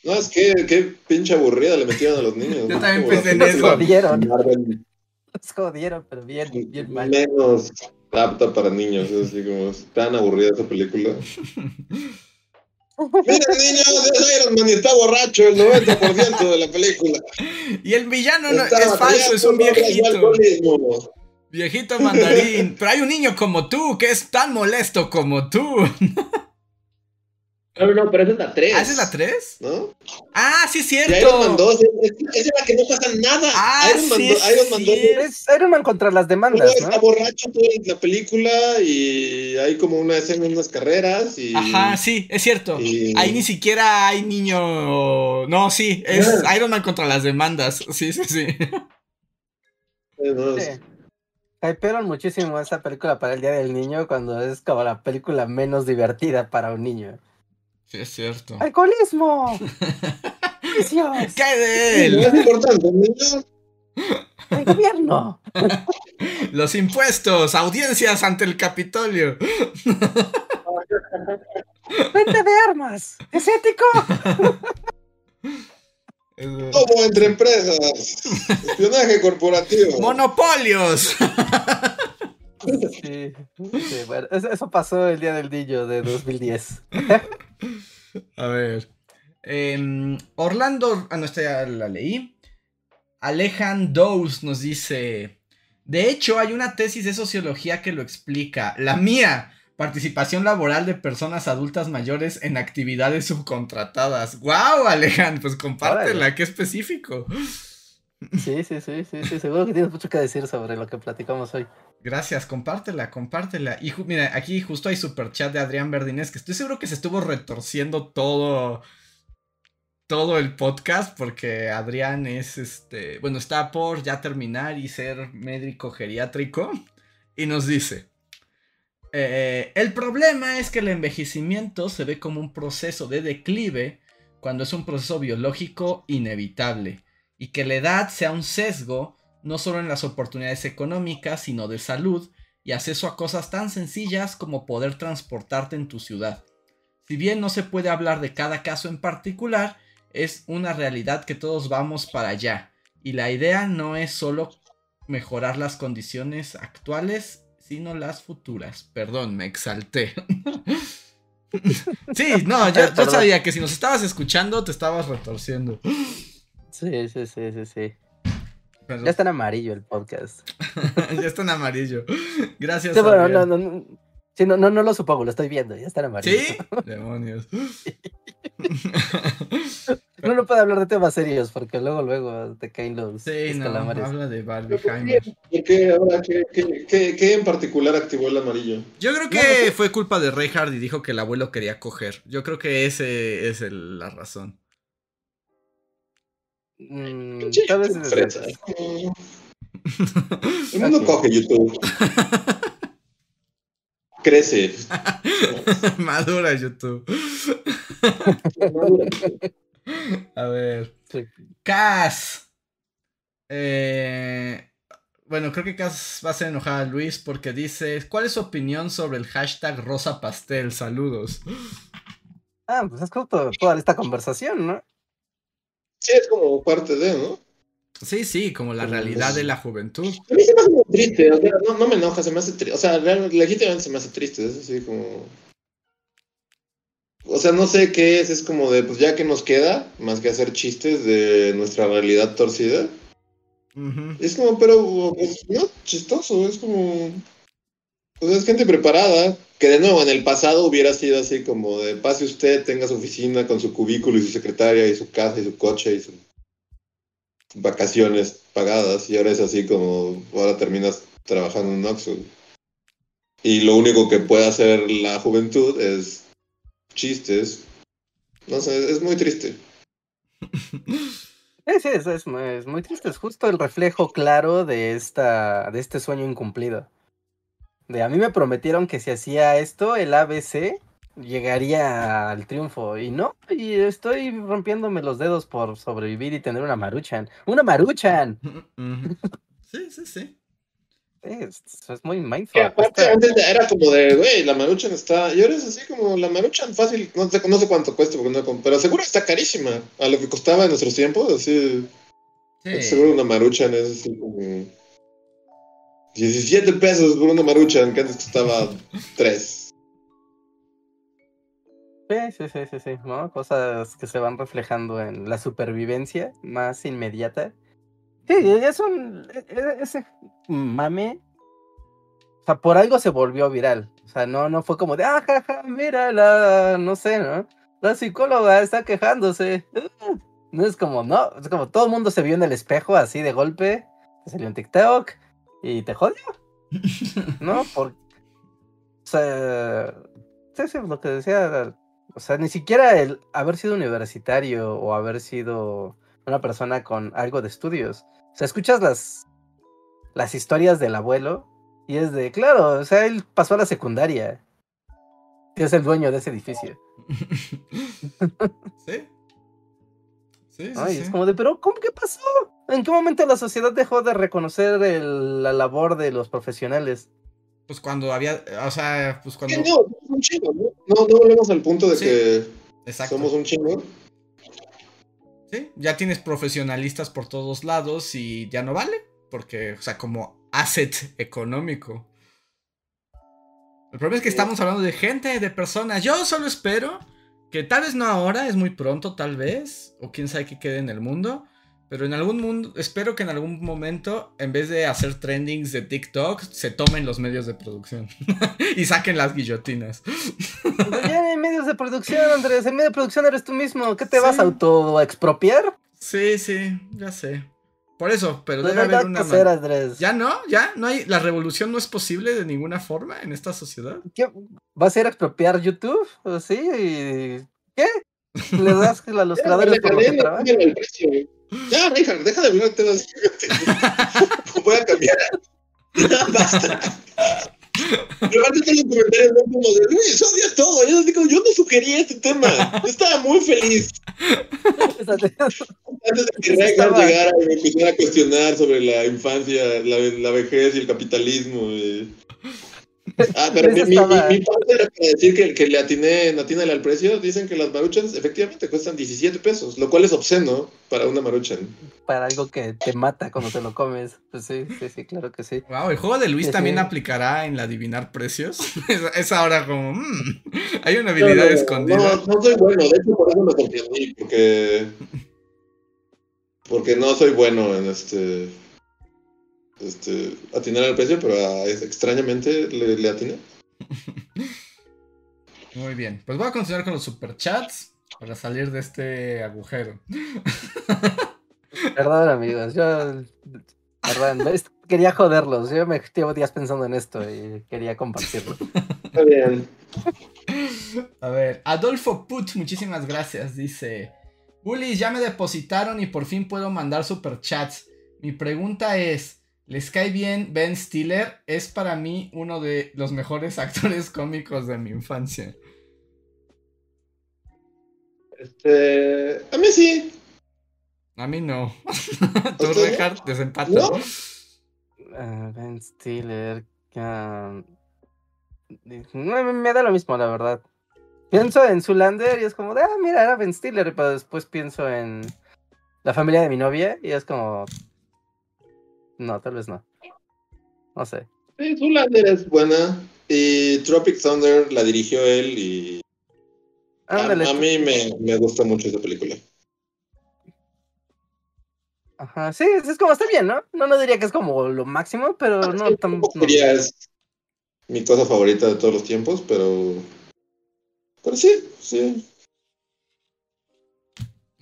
No, es que qué pinche aburrida le metieron a los niños. Yo también Como pensé en eso. Jodieron. Marvel Los <laughs> jodieron, pero bien, bien mal. menos apta para niños. Es así como es tan aburrida esa película. <laughs> Mira, niño, es Iron Man y está borracho el 90% de la película. <laughs> Y el villano no, Está es falso, es un viejito. Viejito mandarín. Pero hay un niño como tú que es tan molesto como tú. <laughs> No, no, pero esa es la 3. ¿Ah, esa es la 3? ¿No? Ah, sí es Y cierto. Iron Man 2 es, es, la que no pasa nada. Ah, Iron Man, sí, do- Iron Man 2. Es Iron Man contra las Uno demandas, está ¿no? borracho toda la película y hay como una escena en unas carreras y... Ajá, sí, es cierto. y- Ahí ni siquiera hay niño. No, sí, es Iron Man contra las demandas. Sí, sí, sí. no, Sí. Hypearon muchísimo esa película para el Día del Niño cuando es como la película menos divertida para un niño. Sí, es cierto. ¡Alcoholismo! <laughs> ¡Vicios! ¿Qué de Sí, él? no es importante. ¡El gobierno! <laughs> Los impuestos, audiencias ante el Capitolio. <laughs> ¡Venta de armas! ¿Es ético? Como entre empresas. Espionaje corporativo. Monopolios. Sí, sí, bueno, eso, eso pasó el Día del Niño de 2010. A ver. Em, Orlando, a nuestra ya la leí. Alejan Dous nos dice. De hecho, hay una tesis de sociología que lo explica. La mía. Participación laboral de personas adultas mayores en actividades subcontratadas. ¡Wow, Alejan! Pues compártela, Órale. qué específico. Sí, sí, sí, sí, sí, seguro que tienes mucho que decir sobre lo que platicamos hoy. Gracias, compártela, compártela. Y mira, aquí justo hay super chat de Adrián Verdines, que estoy seguro que se estuvo retorciendo todo. Todo el podcast, porque Adrián es este. Bueno, está por ya terminar y ser médico geriátrico. Y nos dice. eh, el problema es que el envejecimiento se ve como un proceso de declive cuando es un proceso biológico inevitable y que la edad sea un sesgo no solo en las oportunidades económicas, sino de salud y acceso a cosas tan sencillas como poder transportarte en tu ciudad. Si bien no se puede hablar de cada caso en particular, es una realidad que todos vamos para allá. Y la idea no es solo mejorar las condiciones actuales, sino las futuras. Perdón, me exalté. <laughs> sí, no, yo, yo sabía que si nos estabas escuchando te estabas retorciendo. Sí, sí, sí, sí, sí. Pero Ya está en amarillo el podcast. <laughs> ya está en amarillo. Gracias. Sí, bueno, no, no, no, sí, no, no, no lo supongo, lo estoy viendo, ya está en amarillo. ¿Sí? <laughs> Demonios. No, no puede hablar de temas serios porque luego, luego te caen los Sí, no, calamares. habla de Barbie ¿Por Heimer. qué, ¿Por qué ahora? ¿Qué, qué, qué- qué en particular activó el amarillo? Yo creo que fue culpa de Reinhardt y dijo que el abuelo quería coger. Yo creo que ese es el- la razón. Mm, tal vez desde como- <laughs> El mundo coge YouTube. Crece. <laughs> Madura YouTube. <laughs> A ver. Sí. Cas. Eh, bueno, creo que Cas va a hacer enojar a Luis porque dice: ¿Cuál es su opinión sobre el hashtag Rosa Pastel? Saludos. Ah, pues es justo toda esta conversación, ¿no? Sí, es como parte de, ¿no? Sí, sí, como la realidad de la juventud. A mí se me hace muy triste, o sea, no, no me enoja, se me hace triste. O sea, realmente, legítimamente se me hace triste, es así como. O sea, no sé qué es, es como de, pues ya que nos queda, más que hacer chistes de nuestra realidad torcida. Es como, pero, pues, no, chistoso, es como. Pues es gente preparada, que de nuevo en el pasado hubiera sido así como de, pase usted, tenga su oficina con su cubículo y su secretaria y su casa y su coche y sus vacaciones pagadas, y ahora es así como, ahora terminas trabajando en Oxxo. Y lo único que puede hacer la juventud es chistes. No sé, es muy triste. <laughs> Es, es, muy- es muy triste. Es justo el reflejo claro de esta, de este sueño incumplido. De a mí me prometieron que si hacía esto, el ABC llegaría al triunfo. Y no, y estoy rompiéndome los dedos por sobrevivir y tener una maruchan. ¡Una maruchan! <laughs> Sí, sí, sí. Es, es muy mindfuck. Que aparte esta- antes era como de, güey, la maruchan está. Y ahora es así como la maruchan fácil. No sé, no sé cuánto cuesta, porque no pero seguro está carísima. A lo que costaba en nuestros tiempos, así. Sí. Seguro una maruchan es así como. 17 pesos por una maruchan, que antes costaba 3. Sí, sí, sí, sí, sí, ¿no? Cosas que se van reflejando en la supervivencia más inmediata. Sí, es un... e- e- ese mame... O sea, por algo se volvió viral. O sea, no, no fue como de, ah, jaja, mira, la, no sé, ¿no? La psicóloga está quejándose. Ah". No es como, no, es como todo el mundo se vio en el espejo así de golpe, salió en TikTok y te jodió, <laughs> ¿no? Por... O sea, sí, sí, lo que decía, o sea, ni siquiera el haber sido universitario o haber sido una persona con algo de estudios. O sea, escuchas las, las historias del abuelo y es de, claro, o sea, él pasó a la secundaria. Y es el dueño de ese edificio. <laughs> sí. Sí, sí, ¿no? Y sí. es como de, pero ¿cómo que pasó? ¿En qué momento la sociedad dejó de reconocer el- la labor de los profesionales? Pues cuando había, o sea, pues cuando... no, somos un chingo, ¿no? No, no volvemos al punto de Sí. que Exacto. somos un chingo. Sí, ya tienes profesionalistas por todos lados y ya no vale, porque, o sea, como asset económico. El problema es que estamos hablando de gente, de personas. Yo solo espero que tal vez no ahora, es muy pronto tal vez, o quién sabe qué quede en el mundo, pero en algún mundo, espero que en algún momento, en vez de hacer trendings de TikTok, se tomen los medios de producción <laughs> y saquen las guillotinas. Pero ya no hay medios de producción, Andrés. El medio de producción eres tú mismo. ¿Qué te vas a autoexpropiar? Sí, sí, ya sé. Por eso, pero De debe haber una... ser, Andrés. ¿Ya no? ¿Ya? ¿No hay? ¿La revolución no es posible de ninguna forma en esta sociedad? ¿Qué? ¿Vas a ir a expropiar YouTube? ¿O sí? ¿Y ¿Qué? ¿Le das a los <laughs> creadores la por lo que trabajan? Ya, Richard, deja de hablar de. <laughs> Voy a cambiar. Ya, basta. Todos los comentarios son como de, Luis, odias todo. Yo, digo, yo no sugerí este tema. Yo estaba muy feliz. Antes de que estaba- llegara y me empezara a cuestionar sobre la infancia, la, la vejez y el capitalismo. y- Ah, <laughs> pero mi, Eso mi, estaba- mi- mi parte era para decir que, que le atiné, atínale al precio. Dicen que las maruchans efectivamente cuestan 17 pesos, lo cual es obsceno para una maruchan. Para algo que te mata cuando te lo comes. Pues sí, sí, sí, claro que sí. Wow, el juego de Luis Sí, también sí. aplicará en la adivinar precios. <laughs> es, es ahora como. mm, hay una habilidad No, no, escondida. No, no soy bueno, de hecho por eso me sorprendí, porque. Porque no soy bueno en este. Este. Atinar al precio, pero a- extrañamente le, le atiné. <laughs> Muy bien. Pues voy a continuar con los superchats. Para salir de este agujero. Perdón, amigos. Yo. Perdón, quería joderlos. Yo me llevo días pensando en esto y quería compartirlo. Está bien. A ver, Adolfo Put, muchísimas gracias. Dice: Bullies, ya me depositaron y por fin puedo mandar superchats. Mi pregunta es: ¿les cae bien Ben Stiller? Es para mí uno de los mejores <laughs> actores cómicos de mi infancia. Este. A mí sí. A mí no. <laughs> Tú, ¿Usted? Richard, desempata. ¿No? Ah, ben Stiller. me da lo mismo, la verdad. Pienso en Zulander y es como de, ah, mira, era Ben Stiller, pero después pienso en la familia de mi novia y es como. No, tal vez no. No sé. Sí, Zoolander es buena. Y Tropic Thunder la dirigió él y. A, Ándale, a mí me, me gusta mucho esa película. Ajá, sí, es es como, está bien, ¿no? No, no diría que es como lo máximo, pero no Sí, tan. tampoco no. diría es mi cosa favorita de todos los tiempos, pero. Pero sí, sí.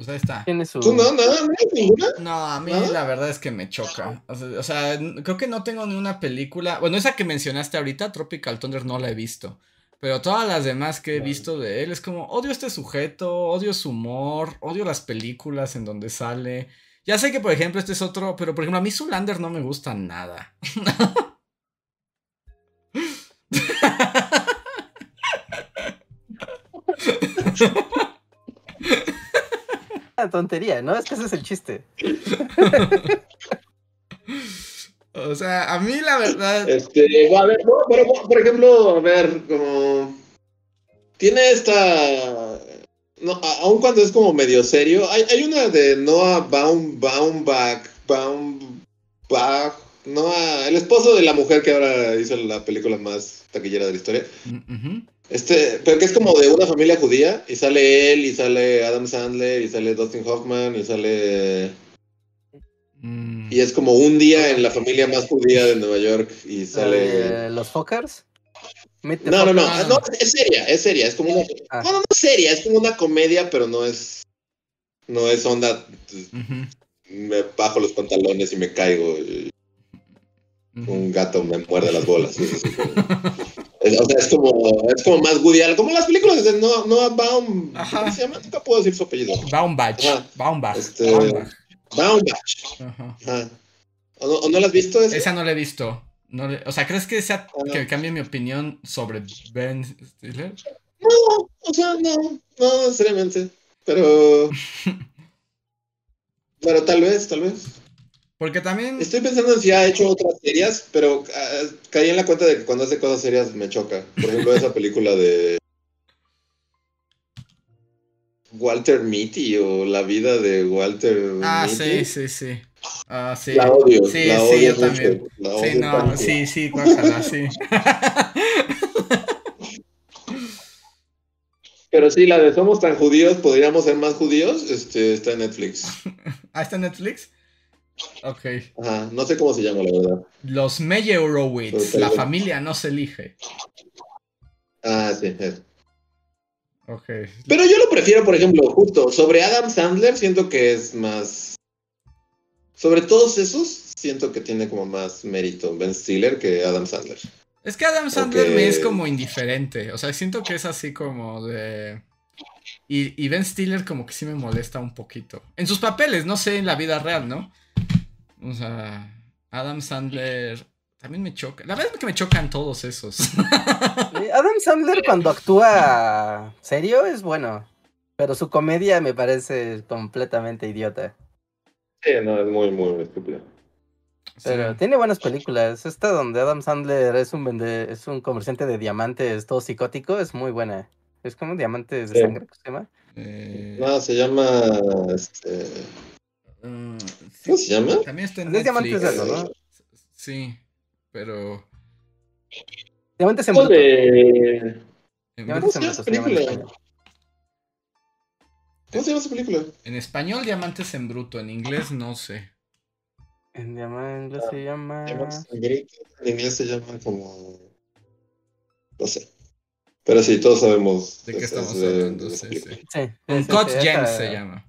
Pues ahí está. Tiene su. ¿Tú no? ¿Nada? ¿No? ¿Ninguna? No, a mí ¿Nada? la verdad es que me choca. O sea, o sea, n- creo que no tengo ni una película. Bueno, esa que mencionaste ahorita, Tropical Thunder, no la he visto. Pero todas las demás que he visto de él es como odio a este sujeto, odio su humor, odio las películas en donde sale. Ya sé que, por ejemplo, este es otro, pero por ejemplo, a mí Zulander no me gusta nada. <laughs> Una tontería, ¿no? Es que ese es el chiste. <laughs> O sea, a mí la verdad. Este, a ver, no, pero, por ejemplo, a ver, como. Tiene esta. No, a- aun cuando es como medio serio, hay, hay una de Noah Baum, Baumbach, Noah, el esposo de la mujer que ahora hizo la película más taquillera de la historia. Mm. Este, pero que es como de una familia judía, y sale él, y sale Adam Sandler, y sale Dustin Hoffman, y sale... Mm. Y es como un día en la familia más judía de Nueva York, y La sale... los Fockers. No, no, no, no, es seria, es seria, es como una... Ah. Bueno, no es seria, es como una comedia, pero no es... No es onda, me bajo los pantalones y me caigo, y. un gato me muerde las bolas. como- es- o sea, es como, es como más Woody Allen, como las películas de Noah, Noah Baum, Ajá. ¿cómo se llama? Nunca puedo decir su apellido. Baumbach. Ajá. Baumbach. Este- Baumbach. Baumbach. Ajá. Ajá. ¿O no, o no la has visto? esa? Esa no la he visto. No le- o sea, ¿crees que sea Ah. que cambie mi opinión sobre Ben Stiller? No, o sea, no, no necesariamente. Pero. <laughs> pero tal vez, tal vez. Porque también. Estoy pensando en si ha hecho otras series, pero ah, caí en la cuenta de que cuando hace cosas serias me choca. Por ejemplo, esa película de. Walter Mitty o la vida de Walter Ah, Mitty. sí, sí, sí. Ah, sí. La odio. Sí, la sí, odio yo mucho, también. la Sí, odio no, tanto. sí, sí, guácala, sí. <laughs> Pero sí, la de Somos tan judíos, podríamos ser más judíos, este, está en Netflix. <laughs> ¿Ah, está en Netflix? Ok. Ajá, no sé cómo se llama, la verdad. Los Meyerowitz, la familia no se elige. Ah, sí. es. Ok. Pero yo lo prefiero, por ejemplo, justo sobre Adam Sandler, siento que es más. Sobre todos esos, siento que tiene como más mérito Ben Stiller que Adam Sandler. Es que Adam Sandler me es como indiferente. O sea, siento que es así como de. Y, y Ben Stiller como que sí me molesta un poquito. En sus papeles, no sé en la vida real, ¿no? O sea, Adam Sandler también me choca. La verdad es que me chocan todos esos. <laughs> Adam Sandler cuando actúa serio es bueno, pero su comedia me parece completamente idiota. Sí, no, es muy, muy estúpido. Pero Sí. tiene buenas películas. Esta donde Adam Sandler es un vende- es un comerciante de diamantes todo psicótico es muy buena. Es como diamantes de Sí. sangre, ¿cómo se llama? Eh, No, se llama. Este, mm, sí, ¿Cómo se llama? También está en Es diamantes Netflix. ¿no? Sí, pero. Diamantes en bruto. Diamantes en ¿Cómo se llama bruto película? ¿Cómo se llama esa película? en español, Diamantes en Bruto. En inglés, no sé. En diamantes se llama. Diamantes en inglés se llama como. No sé. Pero sí, todos sabemos. ¿De qué estamos hablando? Sí, sí. Uncut Gems se llama.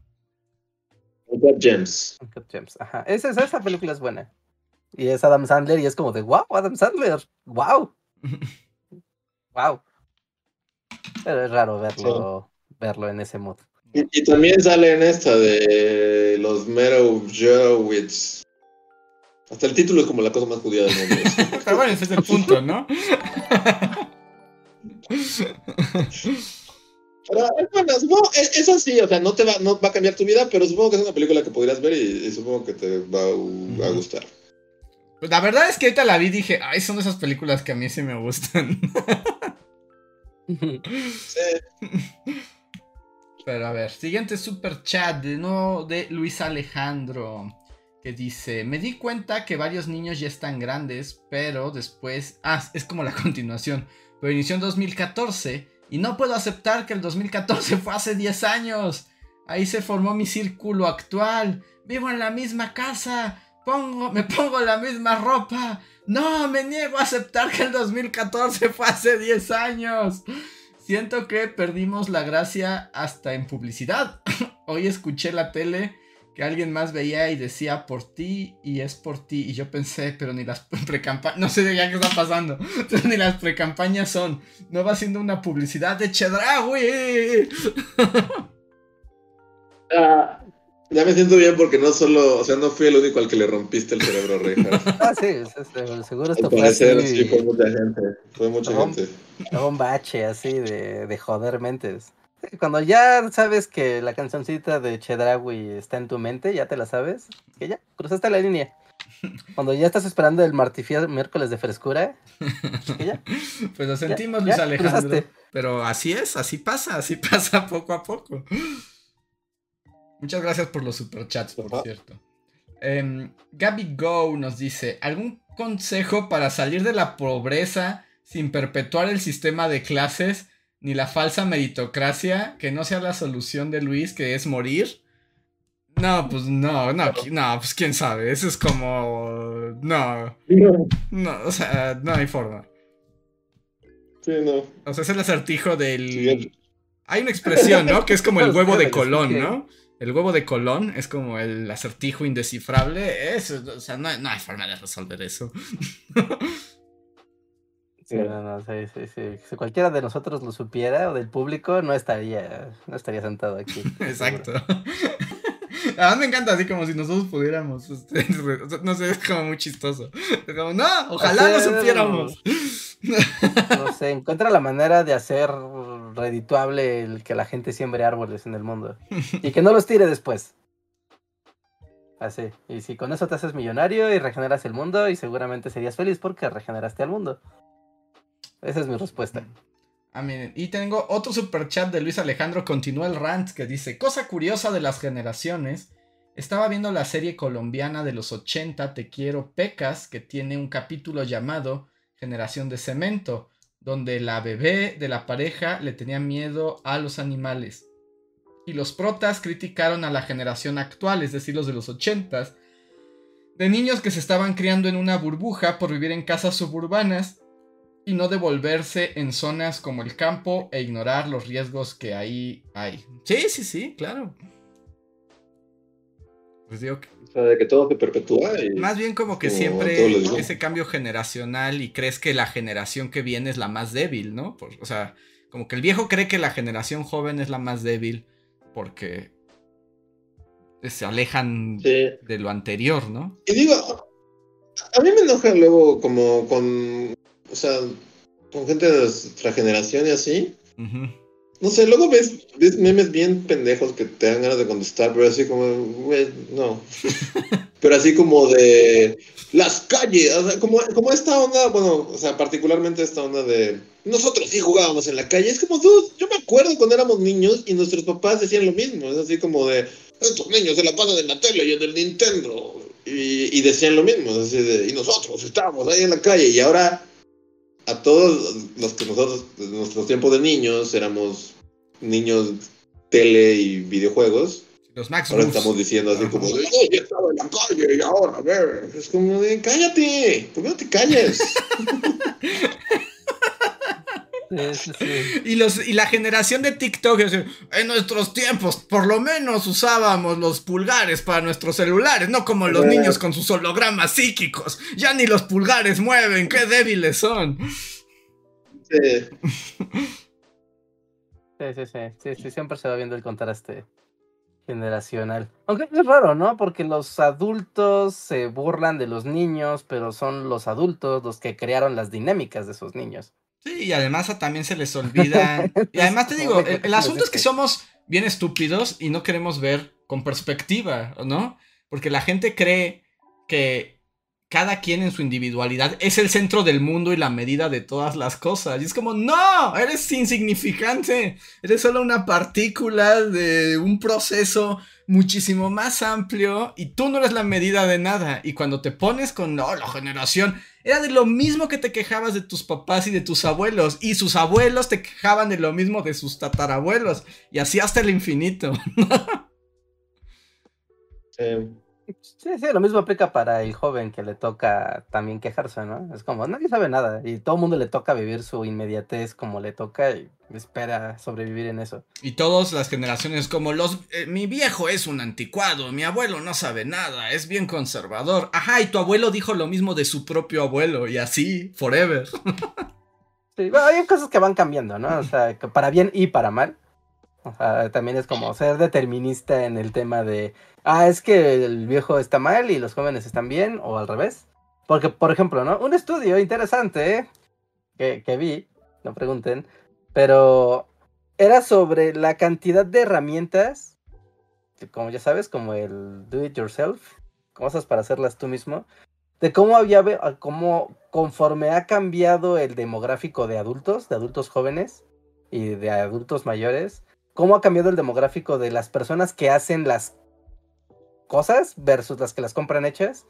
Uncut Gems. Uncut Gems, Ajá. Esa, esa, esa película es buena. Y es Adam Sandler y es como de, wow, Adam Sandler, wow, wow. <laughs> Pero es raro verlo, verlo en ese mood. Y, y también sale en esta de los Merovjowitz. Hasta el título es como la cosa más judía del mundo. <laughs> Pero bueno, ese es el punto, ¿no? <laughs> Pero es buena, supongo, es, es así, o sea, no te va, no va a cambiar tu vida, pero supongo que es una película que podrías ver y, y supongo que te va a, a gustar. Pues la verdad es que ahorita la vi y dije, ay, son de esas películas que a mí sí me gustan. Sí. Pero a ver, siguiente super chat de nuevo de Luis Alejandro. Que dice, me di cuenta que varios niños ya están grandes, pero después... Ah, es como la <laughs> continuación. Pero inició en 2014 y no puedo aceptar que el 2014 fue hace 10 años. Ahí se formó mi círculo actual. Vivo en la misma casa. Pongo, me pongo la misma ropa. No, me niego a aceptar que el 2014 fue hace 10 años. Siento que perdimos la gracia hasta en publicidad. <laughs> Hoy escuché la tele que alguien más veía y decía por ti y es por ti. Y yo pensé, pero ni las <laughs> precampañas, no sé de ya qué está pasando, <laughs> pero ni las precampañas son. No va siendo una publicidad de Chedraui. <laughs> Ah, ya me siento bien porque no solo, o sea, no fui el único al que le rompiste el cerebro a Reinhardt. Ah, sí, es- es- seguro esto Al fue parecer así, sí fue mucha gente, fue mucha No. gente. fue un bache así de, de joder mentes. <laughs> Cuando ya sabes que la cancioncita de Chedraui está en tu mente, ya te la sabes, que ya, cruzaste la línea. <laughs> Cuando ya estás esperando el martifia miércoles de frescura, que ya, <laughs> Pues lo sentimos, ya, Luis ya, Alejandro. cruzaste. Pero así es, así pasa, así pasa poco a poco. Muchas gracias por los superchats, por cierto. Em, Gaby Go nos dice: ¿Algún consejo para salir de la pobreza sin perpetuar el sistema de clases ni la falsa meritocracia que no sea la solución de Luis, que es morir? No, pues no, no, no, pues quién sabe. Eso es como. No, no, o sea, no hay forma. Sí, no. O sea, es el acertijo del. Hay una expresión, ¿no? Que es como el huevo de Colón. ¿no? El huevo de Colón es como el acertijo indescifrable. Eso, o sea, no, hay- no hay forma de resolver eso. <laughs> Sí, no, no, sí, sí, sí. Si cualquiera de nosotros lo supiera o del público, no estaría, no estaría sentado aquí. <laughs> Exacto. <laughs> Además me encanta así como si nosotros pudiéramos. este, <laughs> no sé, es como muy chistoso. Es como, no, ojalá lo supiéramos. No sé, encuentra la manera de hacer redituable el que la gente siembre árboles en el mundo. Y que no los tire después. Así. Y si con eso te haces millonario y regeneras el mundo, y seguramente serías feliz porque regeneraste al mundo. Esa es mi respuesta. Ah, miren, y tengo otro super chat de Luis Alejandro, continúa el rant que dice, cosa curiosa de las generaciones, estaba viendo la serie colombiana de los 80, Te quiero Pecas, que tiene un capítulo llamado Generación de Cemento, donde la bebé de la pareja le tenía miedo a los animales. Y los protas criticaron a la generación actual, es decir, los de los 80, de niños que se estaban criando en una burbuja por vivir en casas suburbanas y no devolverse en zonas como el campo e ignorar los riesgos que ahí hay. Sí, sí, sí, claro. Pues digo que O sea, de que todo se perpetúa y... más bien como que Como siempre ese cambio generacional y crees que la generación que viene es la más débil, ¿no? Por- o sea, como que el viejo cree que la generación joven es la más débil porque se alejan Sí. de lo anterior, ¿no? Y digo, a mí me enoja luego como con, o sea, con gente de nuestra generación y así. No sé, luego ves, ves memes bien pendejos que te dan ganas de contestar, pero así como, güey, no. <laughs> pero así como de las calles, o sea, como, como esta onda, bueno, o sea, particularmente esta onda de nosotros sí jugábamos en la calle. Es como, dude, yo me acuerdo cuando éramos niños y nuestros papás decían lo mismo. Es así como de, estos niños se la pasan en la tele y en el Nintendo. Y, y decían lo mismo, es así de, y nosotros estábamos ahí en la calle. Y ahora, a todos los que nosotros, en nuestros tiempos de niños, éramos niños tele y videojuegos. Los Ahora estamos diciendo así como de, estaba en la calle y ahora, a ver. Es como de, cállate, ¿por qué no te calles? <laughs> <laughs> Y, los, y la generación de TikTok, en nuestros tiempos, por lo menos usábamos los pulgares para nuestros celulares, no como los niños con sus hologramas psíquicos. Ya ni los pulgares mueven, qué débiles son. Sí. Sí, sí, sí, sí, siempre se va viendo el contraste generacional. Aunque es raro, ¿no? Porque los adultos se burlan de los niños, pero son los adultos los que crearon las dinámicas de esos niños. Sí, y además también se les olvida. <laughs> y además te digo, el, asunto es que somos bien estúpidos y no queremos ver con perspectiva, ¿no? Porque la gente cree que cada quien en su individualidad es el centro del mundo y la medida de todas las cosas. Y es como, no, eres insignificante, eres solo una partícula de un proceso muchísimo más amplio y tú no eres la medida de nada. Y cuando te pones con la generación, era de lo mismo que te quejabas de tus papás y de tus abuelos. Y sus abuelos te quejaban de lo mismo de sus tatarabuelos. Y así hasta el infinito. <laughs> sí. Sí, sí, lo mismo aplica para el joven que le toca también quejarse, ¿no? Es como, nadie sabe nada y todo el mundo le toca vivir su inmediatez como le toca y espera sobrevivir en eso. Y todas las generaciones como los... Eh, mi viejo es un anticuado, mi abuelo no sabe nada, es bien conservador. Ajá, y tu abuelo dijo lo mismo de su propio abuelo y así, forever. <laughs> sí, bueno, hay cosas que van cambiando, ¿no? O sea, para bien y para mal. Sea, también es como ser determinista en el tema de ah, es que el viejo está mal y los jóvenes están bien, o al revés. Porque, por ejemplo, ¿no? Un estudio interesante que, que vi, no pregunten, pero era sobre la cantidad de herramientas, como ya sabes, como el do it yourself, cosas para hacerlas tú mismo, de cómo había, cómo conforme ha cambiado el demográfico de adultos, de adultos jóvenes y de adultos mayores, cómo ha cambiado el demográfico de las personas que hacen las cosas versus las que las compran hechas.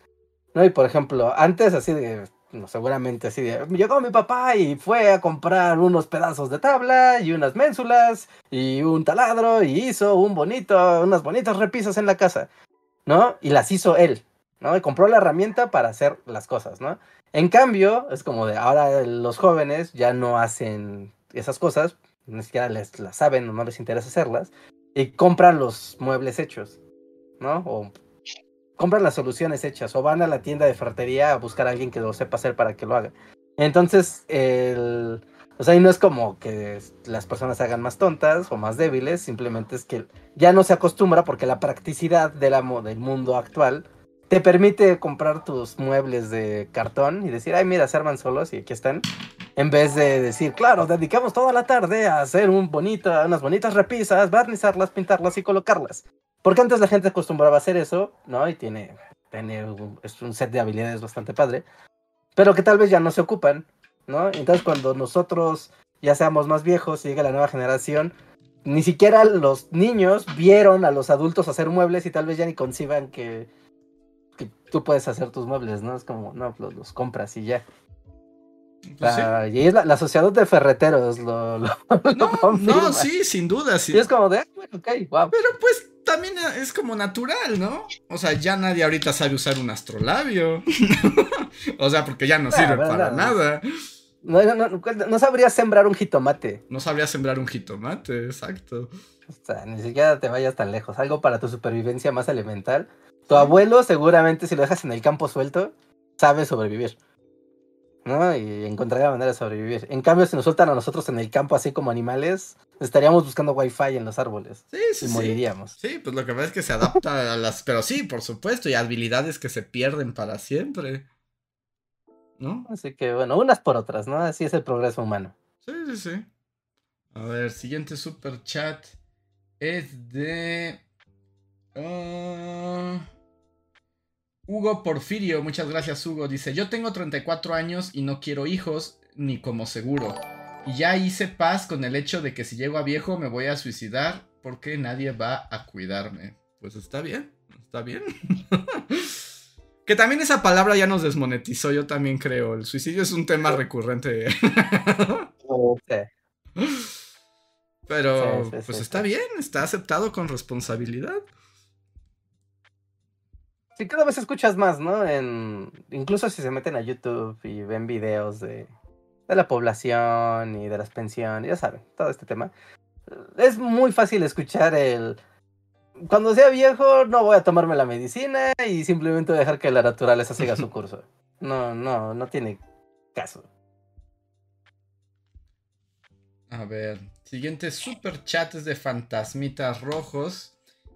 ¿No? Y por ejemplo, antes así de, no, seguramente así de, llegó mi papá y fue a comprar unos pedazos de tabla y unas ménsulas y un taladro y hizo un bonito, unas bonitas repisas en la casa, ¿no? Y las hizo él, ¿no? Y compró la herramienta para hacer las cosas, ¿no? En cambio, es como de ahora los jóvenes ya no hacen esas cosas, ni siquiera les las saben o no les interesa hacerlas, y compran los muebles hechos. ¿no? O compran las soluciones hechas o van a la tienda de ferretería a buscar a alguien que lo sepa hacer para que lo haga. Entonces, el, o sea, no es como que las personas se hagan más tontas o más débiles, simplemente es que ya no se acostumbra porque la practicidad del mundo actual te permite comprar tus muebles de cartón y decir, ay, mira, se arman solos y aquí están. En vez de decir, claro, dedicamos toda la tarde a hacer un unas bonitas repisas, barnizarlas, pintarlas y colocarlas. Porque antes la gente acostumbraba a hacer eso, ¿no? Y tiene, tiene un, es un set de habilidades bastante padre, pero que tal vez ya no se ocupan, ¿no? Entonces cuando nosotros ya seamos más viejos y llegue la nueva generación, ni siquiera los niños vieron a los adultos hacer muebles y tal vez ya ni conciban que, que tú puedes hacer tus muebles, ¿no? Es como, no, los, compras y ya. Pues y es la, asociación de ferreteros lo, <laughs> no, no, sí, sin duda, sí. Y es como de, ah, ok, wow. Pero pues también es como natural, ¿no? O sea, ya nadie ahorita sabe usar un astrolabio. <laughs> o sea, porque ya no ah, sirve para nada. No, no, no, sabría sembrar un jitomate. No sabría sembrar un jitomate, exacto. O sea, ni siquiera te vayas tan lejos. Algo para tu supervivencia más elemental. Tu abuelo, seguramente, si lo dejas en el campo suelto, sabe sobrevivir. ¿no? Y encontraría manera de sobrevivir. En cambio, si nos sueltan a nosotros en el campo así como animales, estaríamos buscando wifi en los árboles. Sí, sí, y moriríamos. Sí, pues lo que pasa es que se adapta a las... Pero sí, por supuesto, y habilidades que se pierden para siempre. ¿No? Así que bueno, unas por otras, ¿no? Así es el progreso humano. Sí, sí, sí. A ver, siguiente super chat es de... Ah, Hugo Porfirio, muchas gracias Hugo, dice, yo tengo 34 años y no quiero hijos ni como seguro. Y ya hice paz con el hecho de que si llego a viejo me voy a suicidar porque nadie va a cuidarme. Pues está bien, está bien. <laughs> que también esa palabra ya nos desmonetizó, yo también creo. El suicidio es un tema recurrente. <laughs> Pero, pues está bien, está aceptado con responsabilidad. Sí, cada vez escuchas más, ¿no? En, incluso si se meten a YouTube y ven videos de, de la población y de las pensiones, ya saben, todo este tema. Es muy fácil escuchar el... Cuando sea viejo no voy a tomarme la medicina y simplemente voy a dejar que la naturaleza siga su <laughs> curso. No, no, no tiene caso. A ver, siguiente super chat es de Fantasmitas Rojos.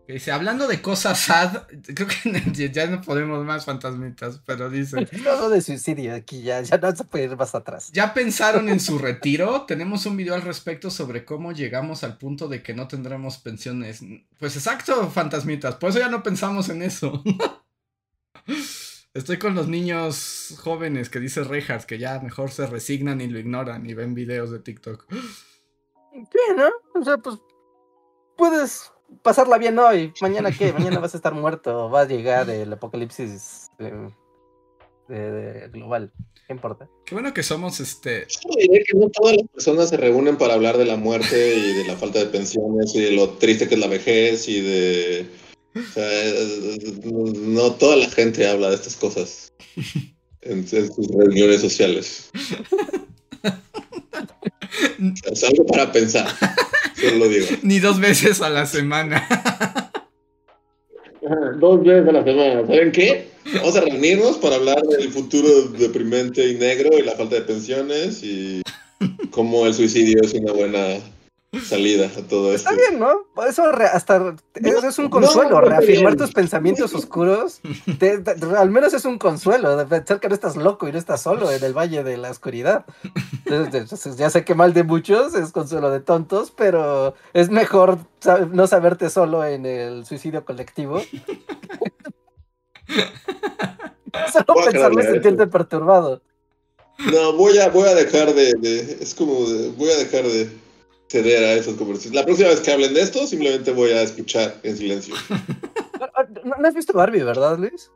Dice, hablando de cosas sad, creo que <laughs> ya no podemos más fantasmitas, pero dice... <laughs> Todo de suicidio aquí, ya, ya no se puede ir más atrás. ¿Ya pensaron en su retiro? Tenemos un video al respecto sobre cómo llegamos al punto de que no tendremos pensiones. Pues exacto, fantasmitas, por eso ya no pensamos en eso. <laughs> Estoy con los niños jóvenes que dice Rejas que ya mejor se resignan y lo ignoran y ven videos de TikTok. Sí, ¿no? O sea, pues puedes pasarla bien hoy. Mañana qué? Mañana vas a estar muerto. Va a llegar el apocalipsis global. ¿Qué importa? Qué bueno que somos este. Yo diré que no todas las personas se reúnen para hablar de la muerte y de la falta de pensiones y de lo triste que es la vejez y de. O sea, no toda la gente habla de estas cosas en, sus reuniones sociales. <laughs> es algo para pensar. Solo digo. Ni dos veces a la semana. Dos veces a la semana. ¿Saben qué? Vamos a reunirnos para hablar del futuro deprimente y negro y la falta de pensiones y cómo el suicidio es una buena salida a todo esto. Está bien, ¿no? Eso hasta eso es un consuelo, reafirmar tus pensamientos <laughs> oscuros. al menos es un consuelo de pensar que no estás loco y no estás solo en el valle de la oscuridad. ya sé que mal de muchos es consuelo de tontos, pero es mejor no saberte solo en el suicidio colectivo. <laughs> Solo pensarlo y sentirte perturbado. No, voy a, voy a dejar de, de es como de, voy a dejar de ceder a esas conversaciones. La próxima vez que hablen de esto, simplemente voy a escuchar en silencio. <laughs> ¿No, has visto Barbie, verdad, Luis?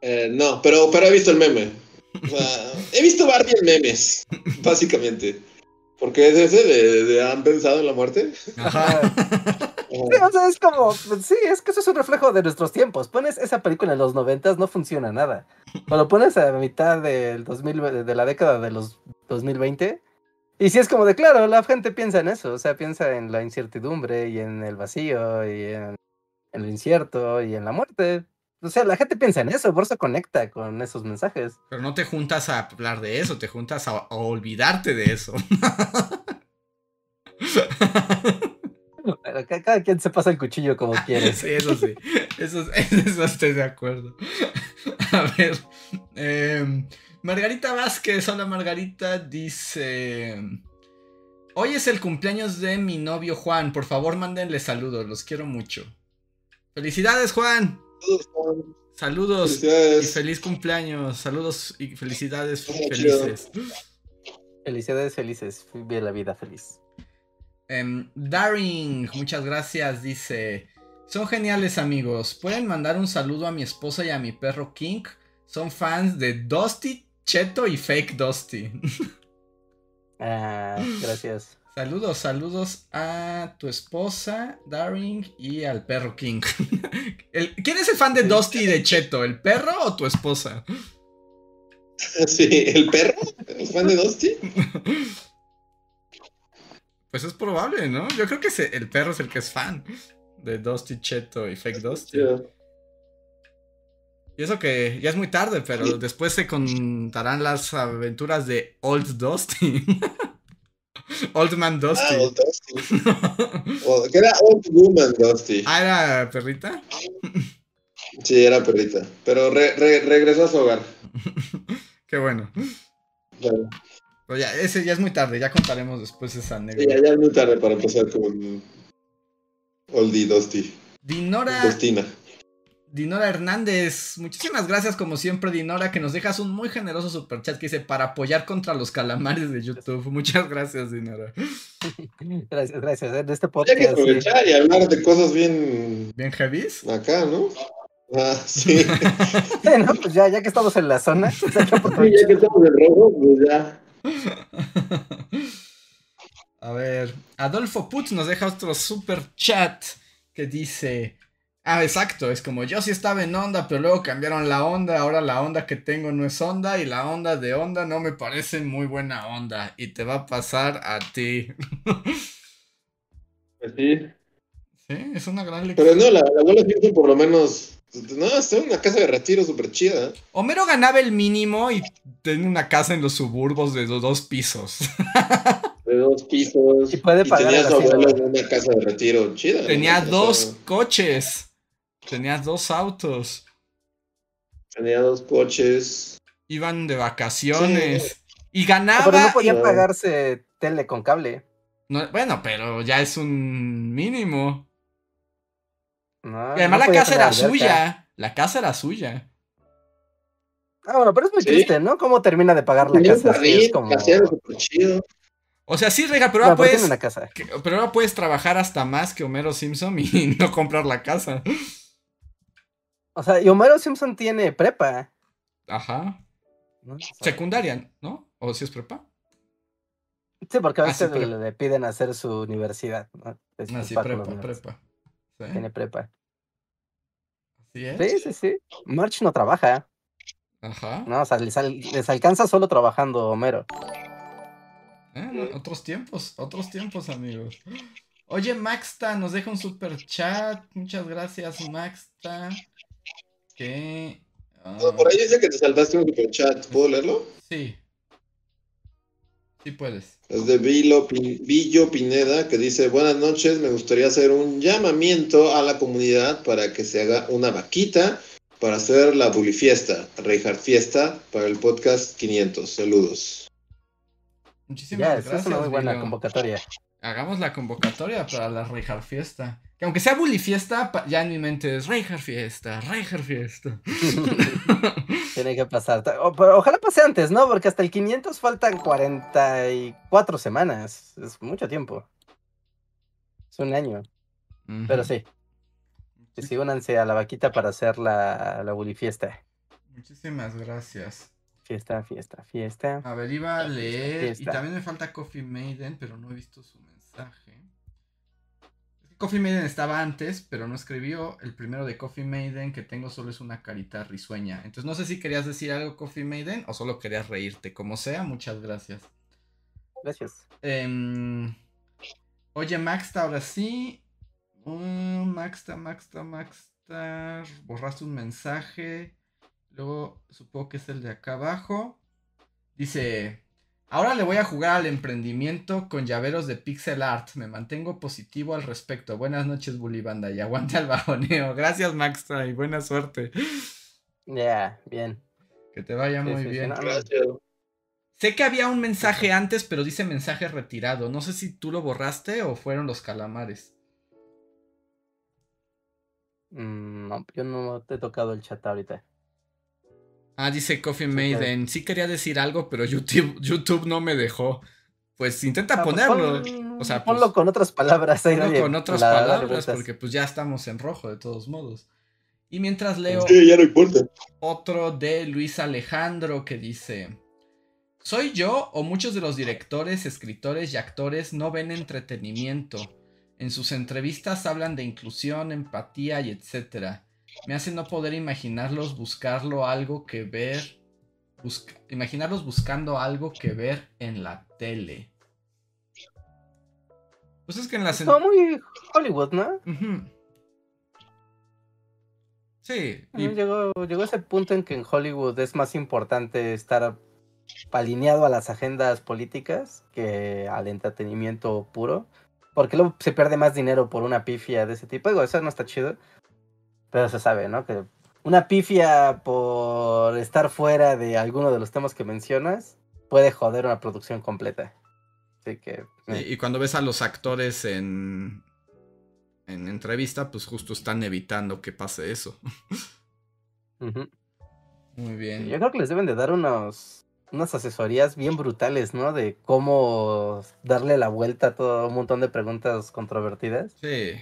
Eh, no, pero, pero he visto el meme. O sea, he visto Barbie en memes, básicamente. Porque es ese de, ¿han pensado en la muerte? Ajá. Sí, o sea, es como, sí, es que eso es un reflejo de nuestros tiempos. Pones esa película en los noventas, no funciona nada. Cuando pones a mitad del 2000, de la década de los 2020, y si es como de claro, la gente piensa en eso, o sea, piensa en la incertidumbre y en el vacío y en, en lo incierto y en la muerte. O sea, la gente piensa en eso, por eso conecta con esos mensajes. Pero no te juntas a hablar de eso, te juntas a, olvidarte de eso. cada quien se pasa el cuchillo como <laughs> quiere. Sí, eso sí. Eso, <laughs> eso estoy de acuerdo. <laughs> A ver. Eh, Margarita Vázquez, hola Margarita, dice... Hoy es el cumpleaños de mi novio Juan, por favor mándenle saludos, los quiero mucho. Felicidades Juan. Saludos Juan. Saludos y feliz cumpleaños. Saludos y felicidades felices. Felicidades felices. Vive la vida feliz. Um, Daring, muchas gracias. Dice: Son geniales amigos. ¿Pueden mandar un saludo a mi esposa y a mi perro King? Son fans de Dusty Cheto y Fake Dusty. <laughs> Ah, gracias. Saludos, saludos a tu esposa, Daring, y al perro King. <laughs> ¿Quién es el fan de Dusty y de Cheto? ¿El perro o tu esposa? <laughs> Sí, ¿el perro? ¿El fan de Dusty? Pues es probable, ¿no? Yo creo que el perro es el que es fan de Dusty, Cheto y Fake Dusty. Y eso que ya es muy tarde, pero después se contarán las aventuras de Old Dusty. <laughs> Old Man Dusty. Ah, Old Dusty. <laughs> que era Old Woman Dusty. Ah, ¿era perrita? Sí, era perrita. Pero regresó a su hogar. <laughs> Qué bueno. Ya, ese ya es muy tarde, ya contaremos después esa anécdota. Sí, ya, es muy tarde para empezar con Oldie Dusty. Dinora. Dustina. Dinora Hernández, muchísimas gracias como siempre Dinora, que nos dejas un muy generoso superchat que dice para apoyar contra los calamares de YouTube. Muchas gracias Dinora. <laughs> Gracias, gracias. En este podcast. Hay que aprovechar y hablar de cosas bien... Bien heavies. Acá, ¿no? Ah, sí. <laughs> bueno, pues ya, ya que estamos en la zona. <laughs> Pues ya que estamos en rojo, pues ya. A ver, Adolfo Putz nos deja otro super chat que dice... Ah, exacto, es como yo sí estaba en onda, pero luego cambiaron la onda, ahora la onda que tengo no es onda y la onda de onda no me parece muy buena onda y te va a pasar a ti. Pues sí. Sí, es una gran lección. Pero no, la, la abuela Simpson por lo menos. No, está en una casa de retiro súper chida. Homero ganaba el mínimo y tenía una casa en los suburbos de dos, dos pisos. <laughs> De dos pisos. Y puede pagar tenía el a su abuelo asilo. en una casa de retiro chida. ¿no? Tenía O sea, dos coches. Tenía dos autos. Tenía dos coches. Iban de vacaciones. Y ganaba. Pero no podía y- pagarse tele con cable. No, bueno, pero ya es un mínimo. No, Y además no la casa era suya. La casa era suya. Ah, bueno, pero es muy Sí. triste, ¿no? ¿Cómo termina de pagar la casa? Es como... chido. O sea, sí, Rega, pero No, ahora puedes. una casa. que- Pero ahora puedes trabajar hasta más que Homero Simpson y <laughs> no comprar la casa. O sea, y Homero Simpson tiene prepa. Ajá. Secundaria, ¿no? ¿O si es prepa? Sí, porque a Ah, sí, veces le, le piden hacer su universidad. ¿no? Es- Ah, sí, prepa, prepa. Sí, Tiene prepa. así es. Sí, sí, sí. March no trabaja. Ajá. No, o sea, les, al- les alcanza solo trabajando Homero. Eh, no, otros tiempos, otros tiempos, amigos. Oye, Maxta nos deja un super chat. Muchas gracias, Maxta. Que. ah, No, por ahí dice que te saltaste un super chat. ¿Puedo leerlo? Sí. Sí puedes. Es de Vilo Pin- Villo Pineda que dice, buenas noches, me gustaría hacer un llamamiento a la comunidad para que se haga una vaquita para hacer la Bully Fiesta, Reinhardt Fiesta, para el podcast 500. Saludos. Muchísimas Ya, gracias. es una muy buena Vilo. convocatoria. Hagamos la convocatoria para la Reinhardt Fiesta. Que aunque sea Bully Fiesta, ya en mi mente es Reinhardt Fiesta, Reinhardt Fiesta. <laughs> Tiene que pasar. Ta- o- pero ojalá pase antes, ¿no? Porque hasta el 500 faltan 44 semanas. Es mucho tiempo. Es un año. Pero sí. Sí, sí, únanse a la vaquita para hacer la, la Bully fiesta. Muchísimas gracias. Fiesta, fiesta, fiesta. A ver, iba a leer. Y Fiesta. también me falta Coffee Maiden, pero no he visto su mensaje. Coffee Maiden estaba antes, pero no escribió. El primero de Coffee Maiden que tengo solo es una carita risueña. Entonces no sé si querías decir algo, Coffee Maiden, o solo querías reírte. Como sea, muchas gracias. Gracias. Em, oye, Maxta, ahora sí. Uh, Maxta, Maxta, Maxta. Borraste un mensaje. Luego supongo que es el de acá abajo. Dice. Ahora le voy a jugar al emprendimiento con llaveros de pixel art. Me mantengo positivo al respecto. Buenas noches, Bully Banda, y aguante al bajoneo. Gracias, Maxta, y buena suerte. Ya, bien. Que te vaya Sí, muy sí, bien. Gracias. Sé que había un mensaje antes, pero dice mensaje retirado. No sé si tú lo borraste o fueron los calamares. Mm, no, yo no te he tocado el chat ahorita. Ah, dice Coffee Sí, Maiden. Sí quería decir algo, pero YouTube, YouTube no me dejó. Pues intenta Ah, pues ponerlo. pon- o sea, ponlo pues, con otras palabras. ahí ponlo con otras la- palabras, porque pues ya estamos en rojo de todos modos. Y mientras leo Sí, ya no importa. otro de Luis Alejandro que dice: ¿Soy yo o muchos de los directores, escritores y actores no ven entretenimiento? En sus entrevistas hablan de inclusión, empatía y etcétera. Me hace no poder imaginarlos buscarlo algo que ver. busca- imaginarlos buscando algo que ver en la tele. Pues es que en las. Es como muy Hollywood, ¿no? Sí, y- Llegó, llegó ese punto en que en Hollywood es más importante estar alineado a las agendas políticas que al entretenimiento puro. Porque luego se pierde más dinero por una pifia de ese tipo. Digo, eso no está chido. Pero se sabe, ¿no? Que una pifia por estar fuera de alguno de los temas que mencionas puede joder una producción completa. Así que... Eh, y cuando ves a los actores en, en entrevista, pues justo están evitando que pase eso. <laughs> Muy bien. Yo creo que les deben de dar unos, unas asesorías bien brutales, ¿no? De cómo darle la vuelta a todo un montón de preguntas controvertidas. Sí.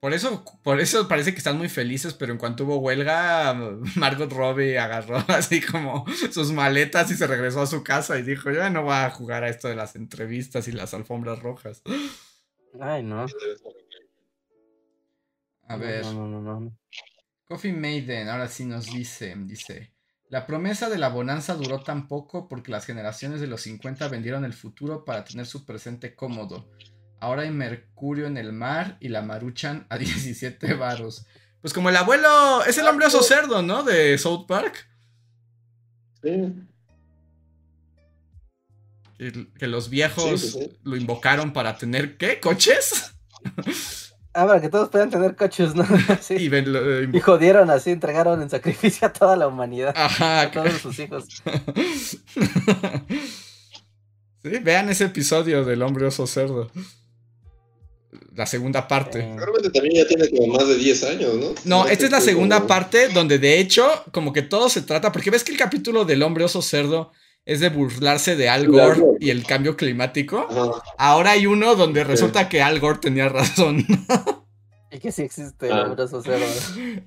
Por eso, por eso parece que están muy felices, pero en cuanto hubo huelga, <laughs> Margot Robbie agarró <laughs> así como sus maletas y se regresó a su casa y dijo, yo ya no voy a jugar a esto de las entrevistas y las alfombras rojas. <laughs> Ay, no. A ver. No, no, no, no. Coffee Maiden, ahora sí nos dice, dice, la promesa de la bonanza duró tan poco porque las generaciones de los 50 vendieron el futuro para tener su presente cómodo. Ahora hay mercurio en el mar y la maruchan a <laughs> 17 varos. Pues como el abuelo, es el hombre oso cerdo, ¿no? De South Park. Sí. Que, que los viejos Sí, sí, sí. lo invocaron para tener, ¿qué? ¿Coches? Ah, para que todos puedan tener coches, ¿no? <laughs> Sí. Y ven- lo- Y jodieron así, entregaron en sacrificio a toda la humanidad. Ajá. A todos sus hijos. <laughs> sí, vean ese episodio del hombre oso cerdo. La segunda parte. Eh, Seguramente también ya tiene como más de 10 años, ¿no? No, esta es la Como- segunda parte donde de hecho como que todo se trata, porque ves que el capítulo del hombre oso cerdo es de burlarse de Al Gore y el cambio climático. Ajá. Ahora hay uno donde resulta que Al Gore tenía razón. y <laughs> que sí existe el Ah. hombre oso cerdo.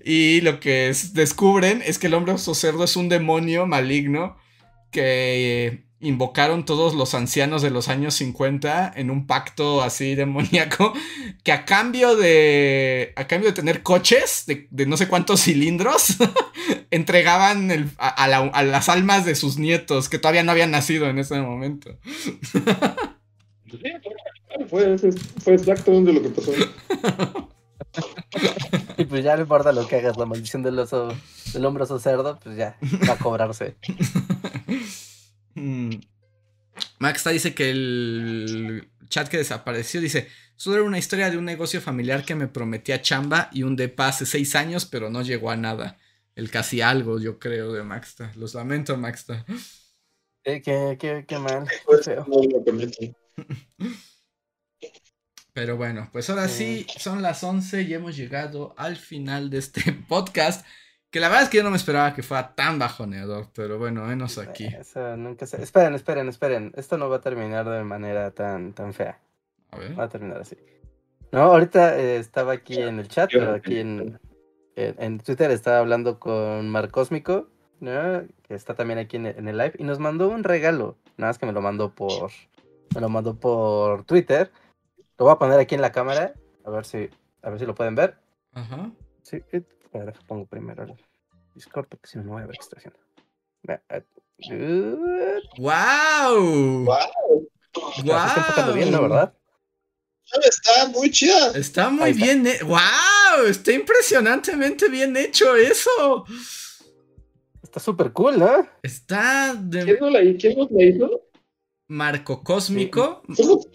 Y lo que es- descubren es que el hombre oso cerdo es un demonio maligno que eh, invocaron todos los ancianos de los años 50 en un pacto así demoníaco <laughs> que a cambio de a cambio de tener coches de, de no sé cuántos cilindros <laughs> entregaban el- a, a la- a las almas de sus nietos que todavía no habían nacido en ese momento. <laughs> Fue, fue, fue exactamente lo que pasó. Y pues ya no importa lo que hagas, la maldición del oso, del hombre oso cerdo, pues ya va a cobrarse. Mm. Maxta dice que el chat que desapareció dice, solo era una historia de un negocio familiar que me prometía chamba y un depa hace seis años, pero no llegó a nada. El casi algo, yo creo, de Maxta. Los lamento, Maxta. Eh, qué, qué, qué mal. <laughs> Pero bueno, pues ahora sí, son las 11 y hemos llegado al final de este <laughs> podcast. Que la verdad es que yo no me esperaba que fuera tan bajoneador, pero bueno, menos aquí. Eso nunca se... Esperen, esperen, esperen. Esto no va a terminar de manera tan, tan fea. A ver. Va a terminar así. No, ahorita eh, estaba aquí en el chat, pero aquí en, en, en Twitter estaba hablando con Mar Cósmico, ¿no? que está también aquí en el, en el live, y nos mandó un regalo. Nada más que me lo mandó por. Me lo mandó por Twitter. Lo voy a poner aquí en la cámara. A ver si. A ver si lo pueden ver. Ajá. Sí, eh, a ver, pongo primero el Discord porque si no, no voy a ver qué está haciendo. Eh, ¡Wow! Guau, así está bien, ¿no? ¡Wow! ¿Verdad? Está muy chida. Está muy está. bien. ¡Wow! Está impresionantemente bien hecho eso. Está súper cool, ¿no? Está ¿Quién, de ¿Quién nos la hizo? Marco Cósmico. Somos,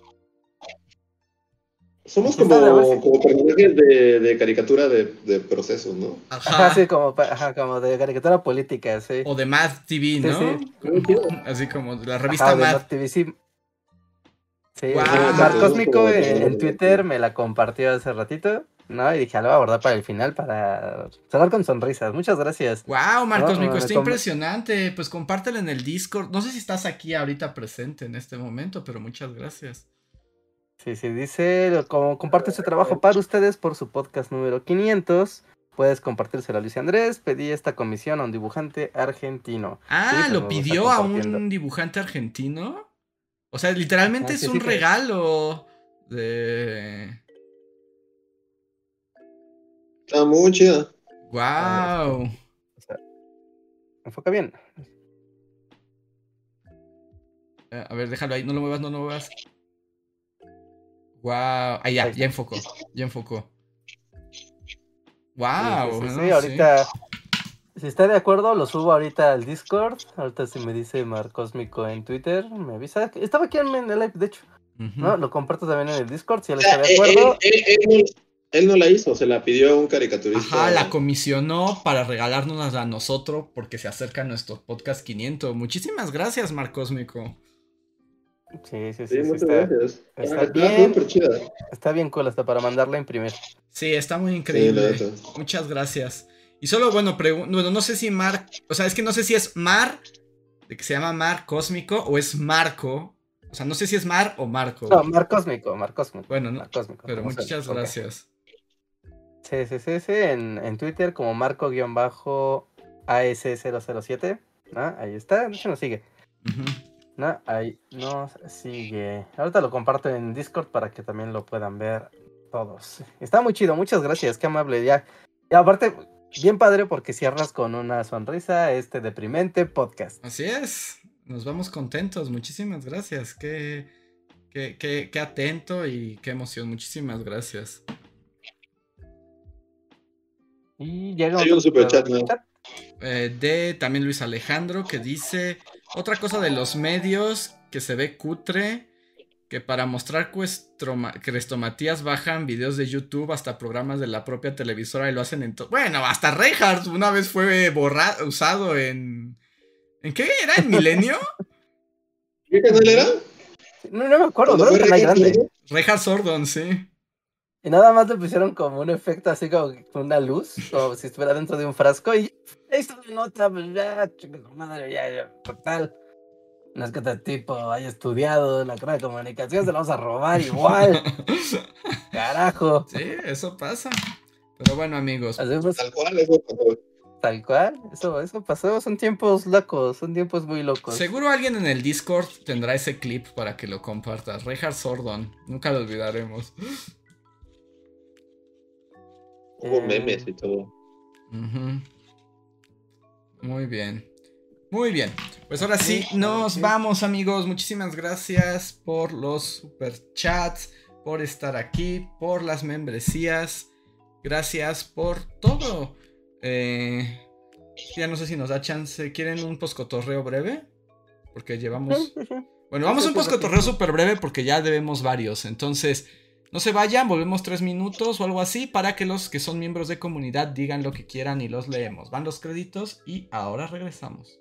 somos como, como personajes de, de caricatura de, de procesos, ¿no? Ajá, Ajá. sí, como, ajá, como de caricatura política, sí. O de Mad TV, ¿no? sí. Así como de la Ajá, revista de Mad. Mad TV, sí. Sí, sí, Mar Cósmico en, Twitter me la compartió hace ratito, ¿no? Y dije, "Ah, lo voy a guardar para el final para cerrar con sonrisas. Muchas gracias. Wow, Mar No, Cósmico, no, está impresionante. Pues compártelo en el Discord. No sé si estás aquí ahorita presente en este momento, pero muchas gracias. Sí, sí, dice, como comparte su trabajo para ustedes por su podcast número 500. Puedes compartírselo a Luis Andrés. Pedí esta comisión a un dibujante argentino. Ah, pues lo pidió a un dibujante argentino. O sea, literalmente Ah, es sí, un sí, que- regalo de. Está muy chida. Wow. Enfoca bien. Eh, A ver, déjalo ahí, no lo muevas, no lo muevas. Wow. Ah, ya, ya enfocó. Ya enfocó. Wow. Sí, sí, sí, sí, ahorita, si está de acuerdo, lo subo ahorita al Discord. Ahorita si me dice Mar Cósmico en Twitter, me avisa. Estaba aquí en el live, de hecho. ¿no? Lo comparto también en el Discord, si él está de acuerdo. él- él- él no, él no la hizo, se la pidió a un caricaturista. Ajá, la comisionó para regalárnoslas a nosotros porque se acerca nuestro podcast 500. Muchísimas gracias, Mar Cósmico. Sí, sí, sí, Sí, sí, muchas está, gracias. está Está bien. chida. está bien cool hasta para mandarla a imprimir. Sí, está muy increíble. Muchas gracias. Y solo, bueno, pregun- bueno, no sé si Mar, o sea, es que no sé si es Mar, de que se llama Mar Cósmico, o es Marco. O sea, no sé si es Mar o Marco. No, Mar Cósmico, Mar Cósmico. Bueno, no, Mar Cósmico, pero muchas gracias. Sí, sí, sí, sí, en, en Twitter como Marco-AS007. ¿no? Ahí está, de hecho nos sigue. Ujú. ¿No? Ahí nos sigue. Ahorita lo comparto en Discord para que también lo puedan ver todos. Está muy chido, muchas gracias, qué amable. Ya, y aparte, bien padre porque cierras con una sonrisa este deprimente podcast. Así es, nos vamos contentos, muchísimas gracias. Qué, qué, qué, qué atento y qué emoción, muchísimas gracias. Y llega un superchat, ¿no? Eh, de también Luis Alejandro que dice otra cosa de los medios que se ve cutre que para mostrar crestomatías bajan videos de YouTube hasta programas de la propia televisora y lo hacen en todo. Bueno, hasta Reinhardt una vez fue borra usado en ¿En qué era? ¿En Milenio? ¿Qué canal era? No, no me acuerdo, ¿Cuándo no? Reinhardt Sordon, sí. Y nada más le pusieron como un efecto así como con una luz, como si estuviera dentro de un frasco y ahí está la nota, pues ya, madre, ya, ya, total. No es que este tipo haya estudiado en la carrera de comunicación, se lo vamos a robar igual, <laughs> carajo. Sí, eso pasa. Pero bueno, amigos, Así pues, Tal cual, eso pasó. tal cual, eso, eso pasó, son tiempos locos, son tiempos muy locos. seguro alguien en el Discord tendrá ese clip para que lo compartas. Reinhardt Sordon, nunca lo olvidaremos. Hubo Eh, memes y todo. Ujú. Muy bien. Muy bien. Pues ahora sí, nos vamos, amigos. Muchísimas gracias por los superchats, por estar aquí, por las membresías. Gracias por todo. Eh, ya no sé si nos da chance. ¿Quieren un poscotorreo breve? Porque llevamos. Bueno, vamos a un poscotorreo súper breve porque ya debemos varios. Entonces, no se vayan, volvemos tres minutos o algo así para que los que son miembros de comunidad digan lo que quieran y los leemos. Van los créditos y ahora regresamos.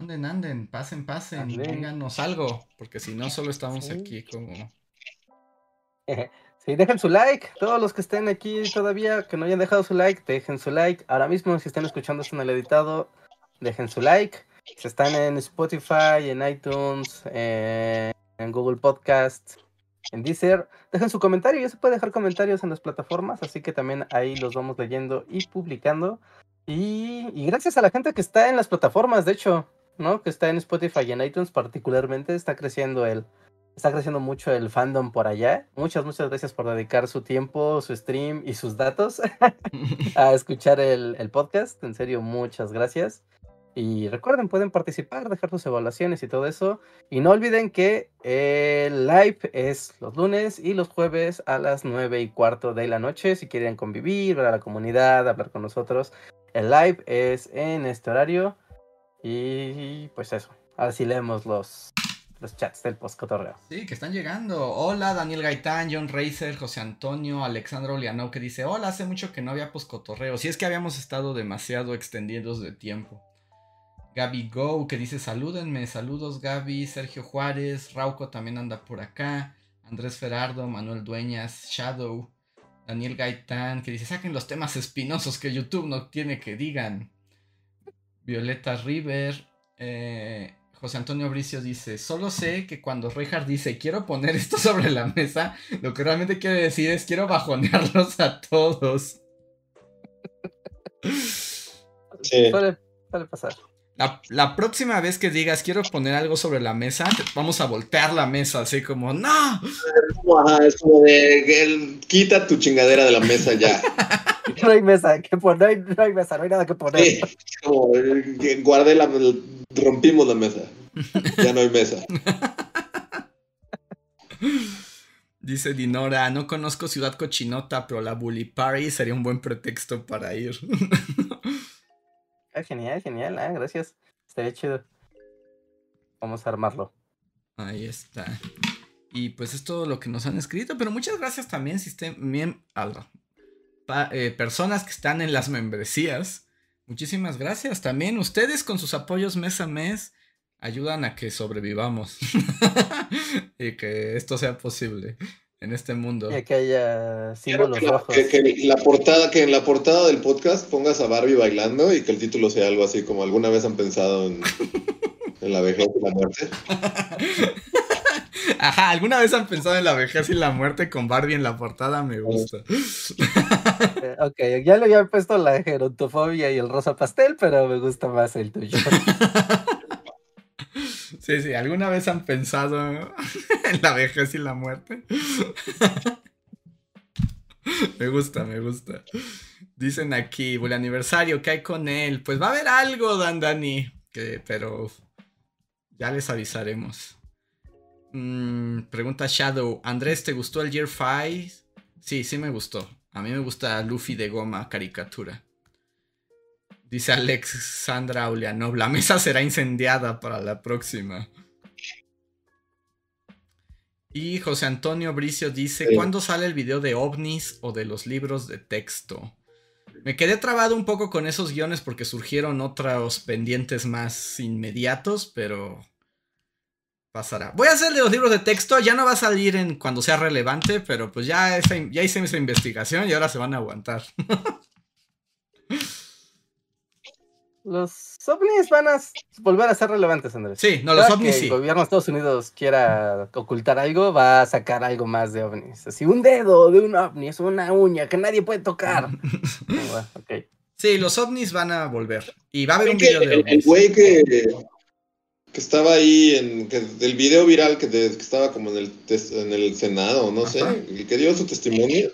Anden, anden, pasen, pasen, Anden. díganos algo, porque si no, solo estamos Sí. aquí como... <laughs> Sí, dejen su like. Todos los que estén aquí todavía, que no hayan dejado su like, dejen su like. Ahora mismo, si están escuchando esto en el editado, dejen su like. Si están en Spotify, en iTunes, eh, en Google Podcast, en Deezer, dejen su comentario. Ya se puede dejar comentarios en las plataformas, así que también ahí los vamos leyendo y publicando. Y, y gracias a la gente que está en las plataformas, de hecho, ¿no? Que está en Spotify y en iTunes particularmente, está creciendo el, está creciendo mucho el fandom por allá. Muchas, muchas gracias por dedicar su tiempo, su stream y sus datos <laughs> a escuchar el, el podcast. En serio, muchas gracias. Y recuerden, pueden participar, dejar sus evaluaciones y todo eso. Y no olviden que el live es los lunes y los jueves a las 9 y cuarto de la noche. Si quieren convivir, ver a la comunidad, hablar con nosotros, el live es en este horario. Y pues eso. Ahora sí leemos los, los chats del postcotorreo. Sí, que están llegando. Hola, Daniel Gaitán, John Racer, José Antonio, Alexandro Lianó, que dice, hola, hace mucho que no había poscotorreo. Si es que habíamos estado demasiado extendidos de tiempo. Gaby Go, que dice, salúdenme, saludos Gaby, Sergio Juárez, Rauco también anda por acá, Andrés Ferardo, Manuel Dueñas, Shadow, Daniel Gaitán, que dice, saquen los temas espinosos que YouTube no tiene que digan. Violeta River, eh, José Antonio Bricio dice, solo sé que cuando Reinhardt dice quiero poner esto sobre la mesa, lo que realmente quiere decir es quiero bajonearlos a todos. Sí. <laughs> Suele, suele pasar. La, la próxima vez que digas quiero poner algo sobre la mesa, vamos a voltear la mesa así como, no. Ajá, es como de el- quita tu chingadera de la mesa ya. <laughs> <laughs> No hay mesa que poner, no hay, no hay mesa, no hay nada que poner. Sí, como eh, guardé la rompimos la mesa. <laughs> Ya no hay mesa. Dice Dinora, no conozco Ciudad Cochinota, pero la Bully Party sería un buen pretexto para ir. Ah, genial, genial, ah, gracias. Estaría chido. Vamos a armarlo. Ahí está. Y pues es todo lo que nos han escrito, pero muchas gracias también si estén pa- eh, personas que están en las membresías. Muchísimas gracias también ustedes con sus apoyos mes a mes ayudan a que sobrevivamos <laughs> y que esto sea posible en este mundo. Y que haya símbolos que, la, rojos. que- que la portada, que en la portada del podcast pongas a Barbie bailando y que el título sea algo así como alguna vez han pensado en, <laughs> en la vejez y la muerte. Ajá, ¿alguna vez han pensado en la vejez y la muerte con Barbie en la portada? Me gusta. <laughs> Ok, ya le había puesto la gerontofobia y el rosa pastel, pero me gusta más el tuyo. <laughs> Sí, sí, ¿alguna vez han pensado en la vejez y la muerte? <laughs> Me gusta, me gusta. Dicen aquí, el aniversario, ¿qué hay con él? Pues va a haber algo, Dan Dani, pero ya les avisaremos. Mm, pregunta Shadow, Andrés, ¿te gustó el Year 5? Sí, sí me gustó. A mí me gusta Luffy de goma, caricatura. Dice Alexandra Ulianov, la mesa será incendiada para la próxima. Y José Antonio Bricio dice, Sí. ¿cuándo sale el video de ovnis o de los libros de texto? Me quedé trabado un poco con esos guiones porque surgieron otros pendientes más inmediatos, pero pasará. Voy a hacer el de los libros de texto, ya no va a salir en cuando sea relevante, pero pues ya, esa- ya hice esa investigación y ahora se van a aguantar. <laughs> Los ovnis van a volver a ser relevantes, Andrés. Sí, no, los ovnis que sí. el gobierno de Estados Unidos quiera ocultar algo, va a sacar algo más de ovnis. Así, un dedo de un ovni, es una uña que nadie puede tocar. <laughs> Ah, bueno, ok. Sí, los ovnis van a volver. Y va a haber un video de el, el ovnis. güey que, que estaba ahí en que, del video viral que, de- que estaba como en el en el Senado, no Ajá. sé, el que dio su testimonio.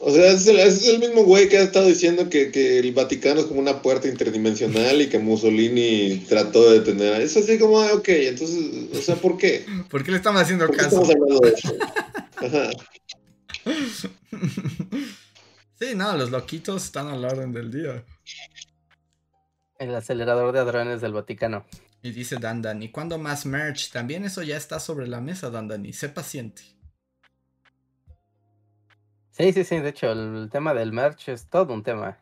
O sea, es el, es el mismo güey que ha estado diciendo que, que el Vaticano es como una puerta interdimensional y que Mussolini trató de detener. Es así como, ah, ok, entonces, o sea, ¿por qué? ¿Por qué le estamos haciendo ¿Por qué caso? estamos hablando de eso? Ajá. <laughs> Sí, no, los loquitos están a la orden del día. El acelerador de hadrones del Vaticano. Y dice Dandan, ¿y cuándo más merch? También eso ya está sobre la mesa, Dandan, y sé paciente. Sí, sí, sí. De hecho, el tema del merch es todo un tema.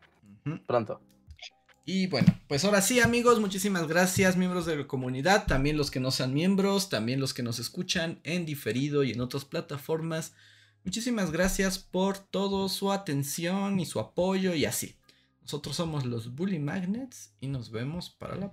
Pronto. Y bueno, pues ahora sí, amigos, muchísimas gracias, miembros de la comunidad, también los que no sean miembros, también los que nos escuchan en diferido y en otras plataformas. Muchísimas gracias por todo su atención y su apoyo y así. Nosotros somos los Bully Magnets y nos vemos para la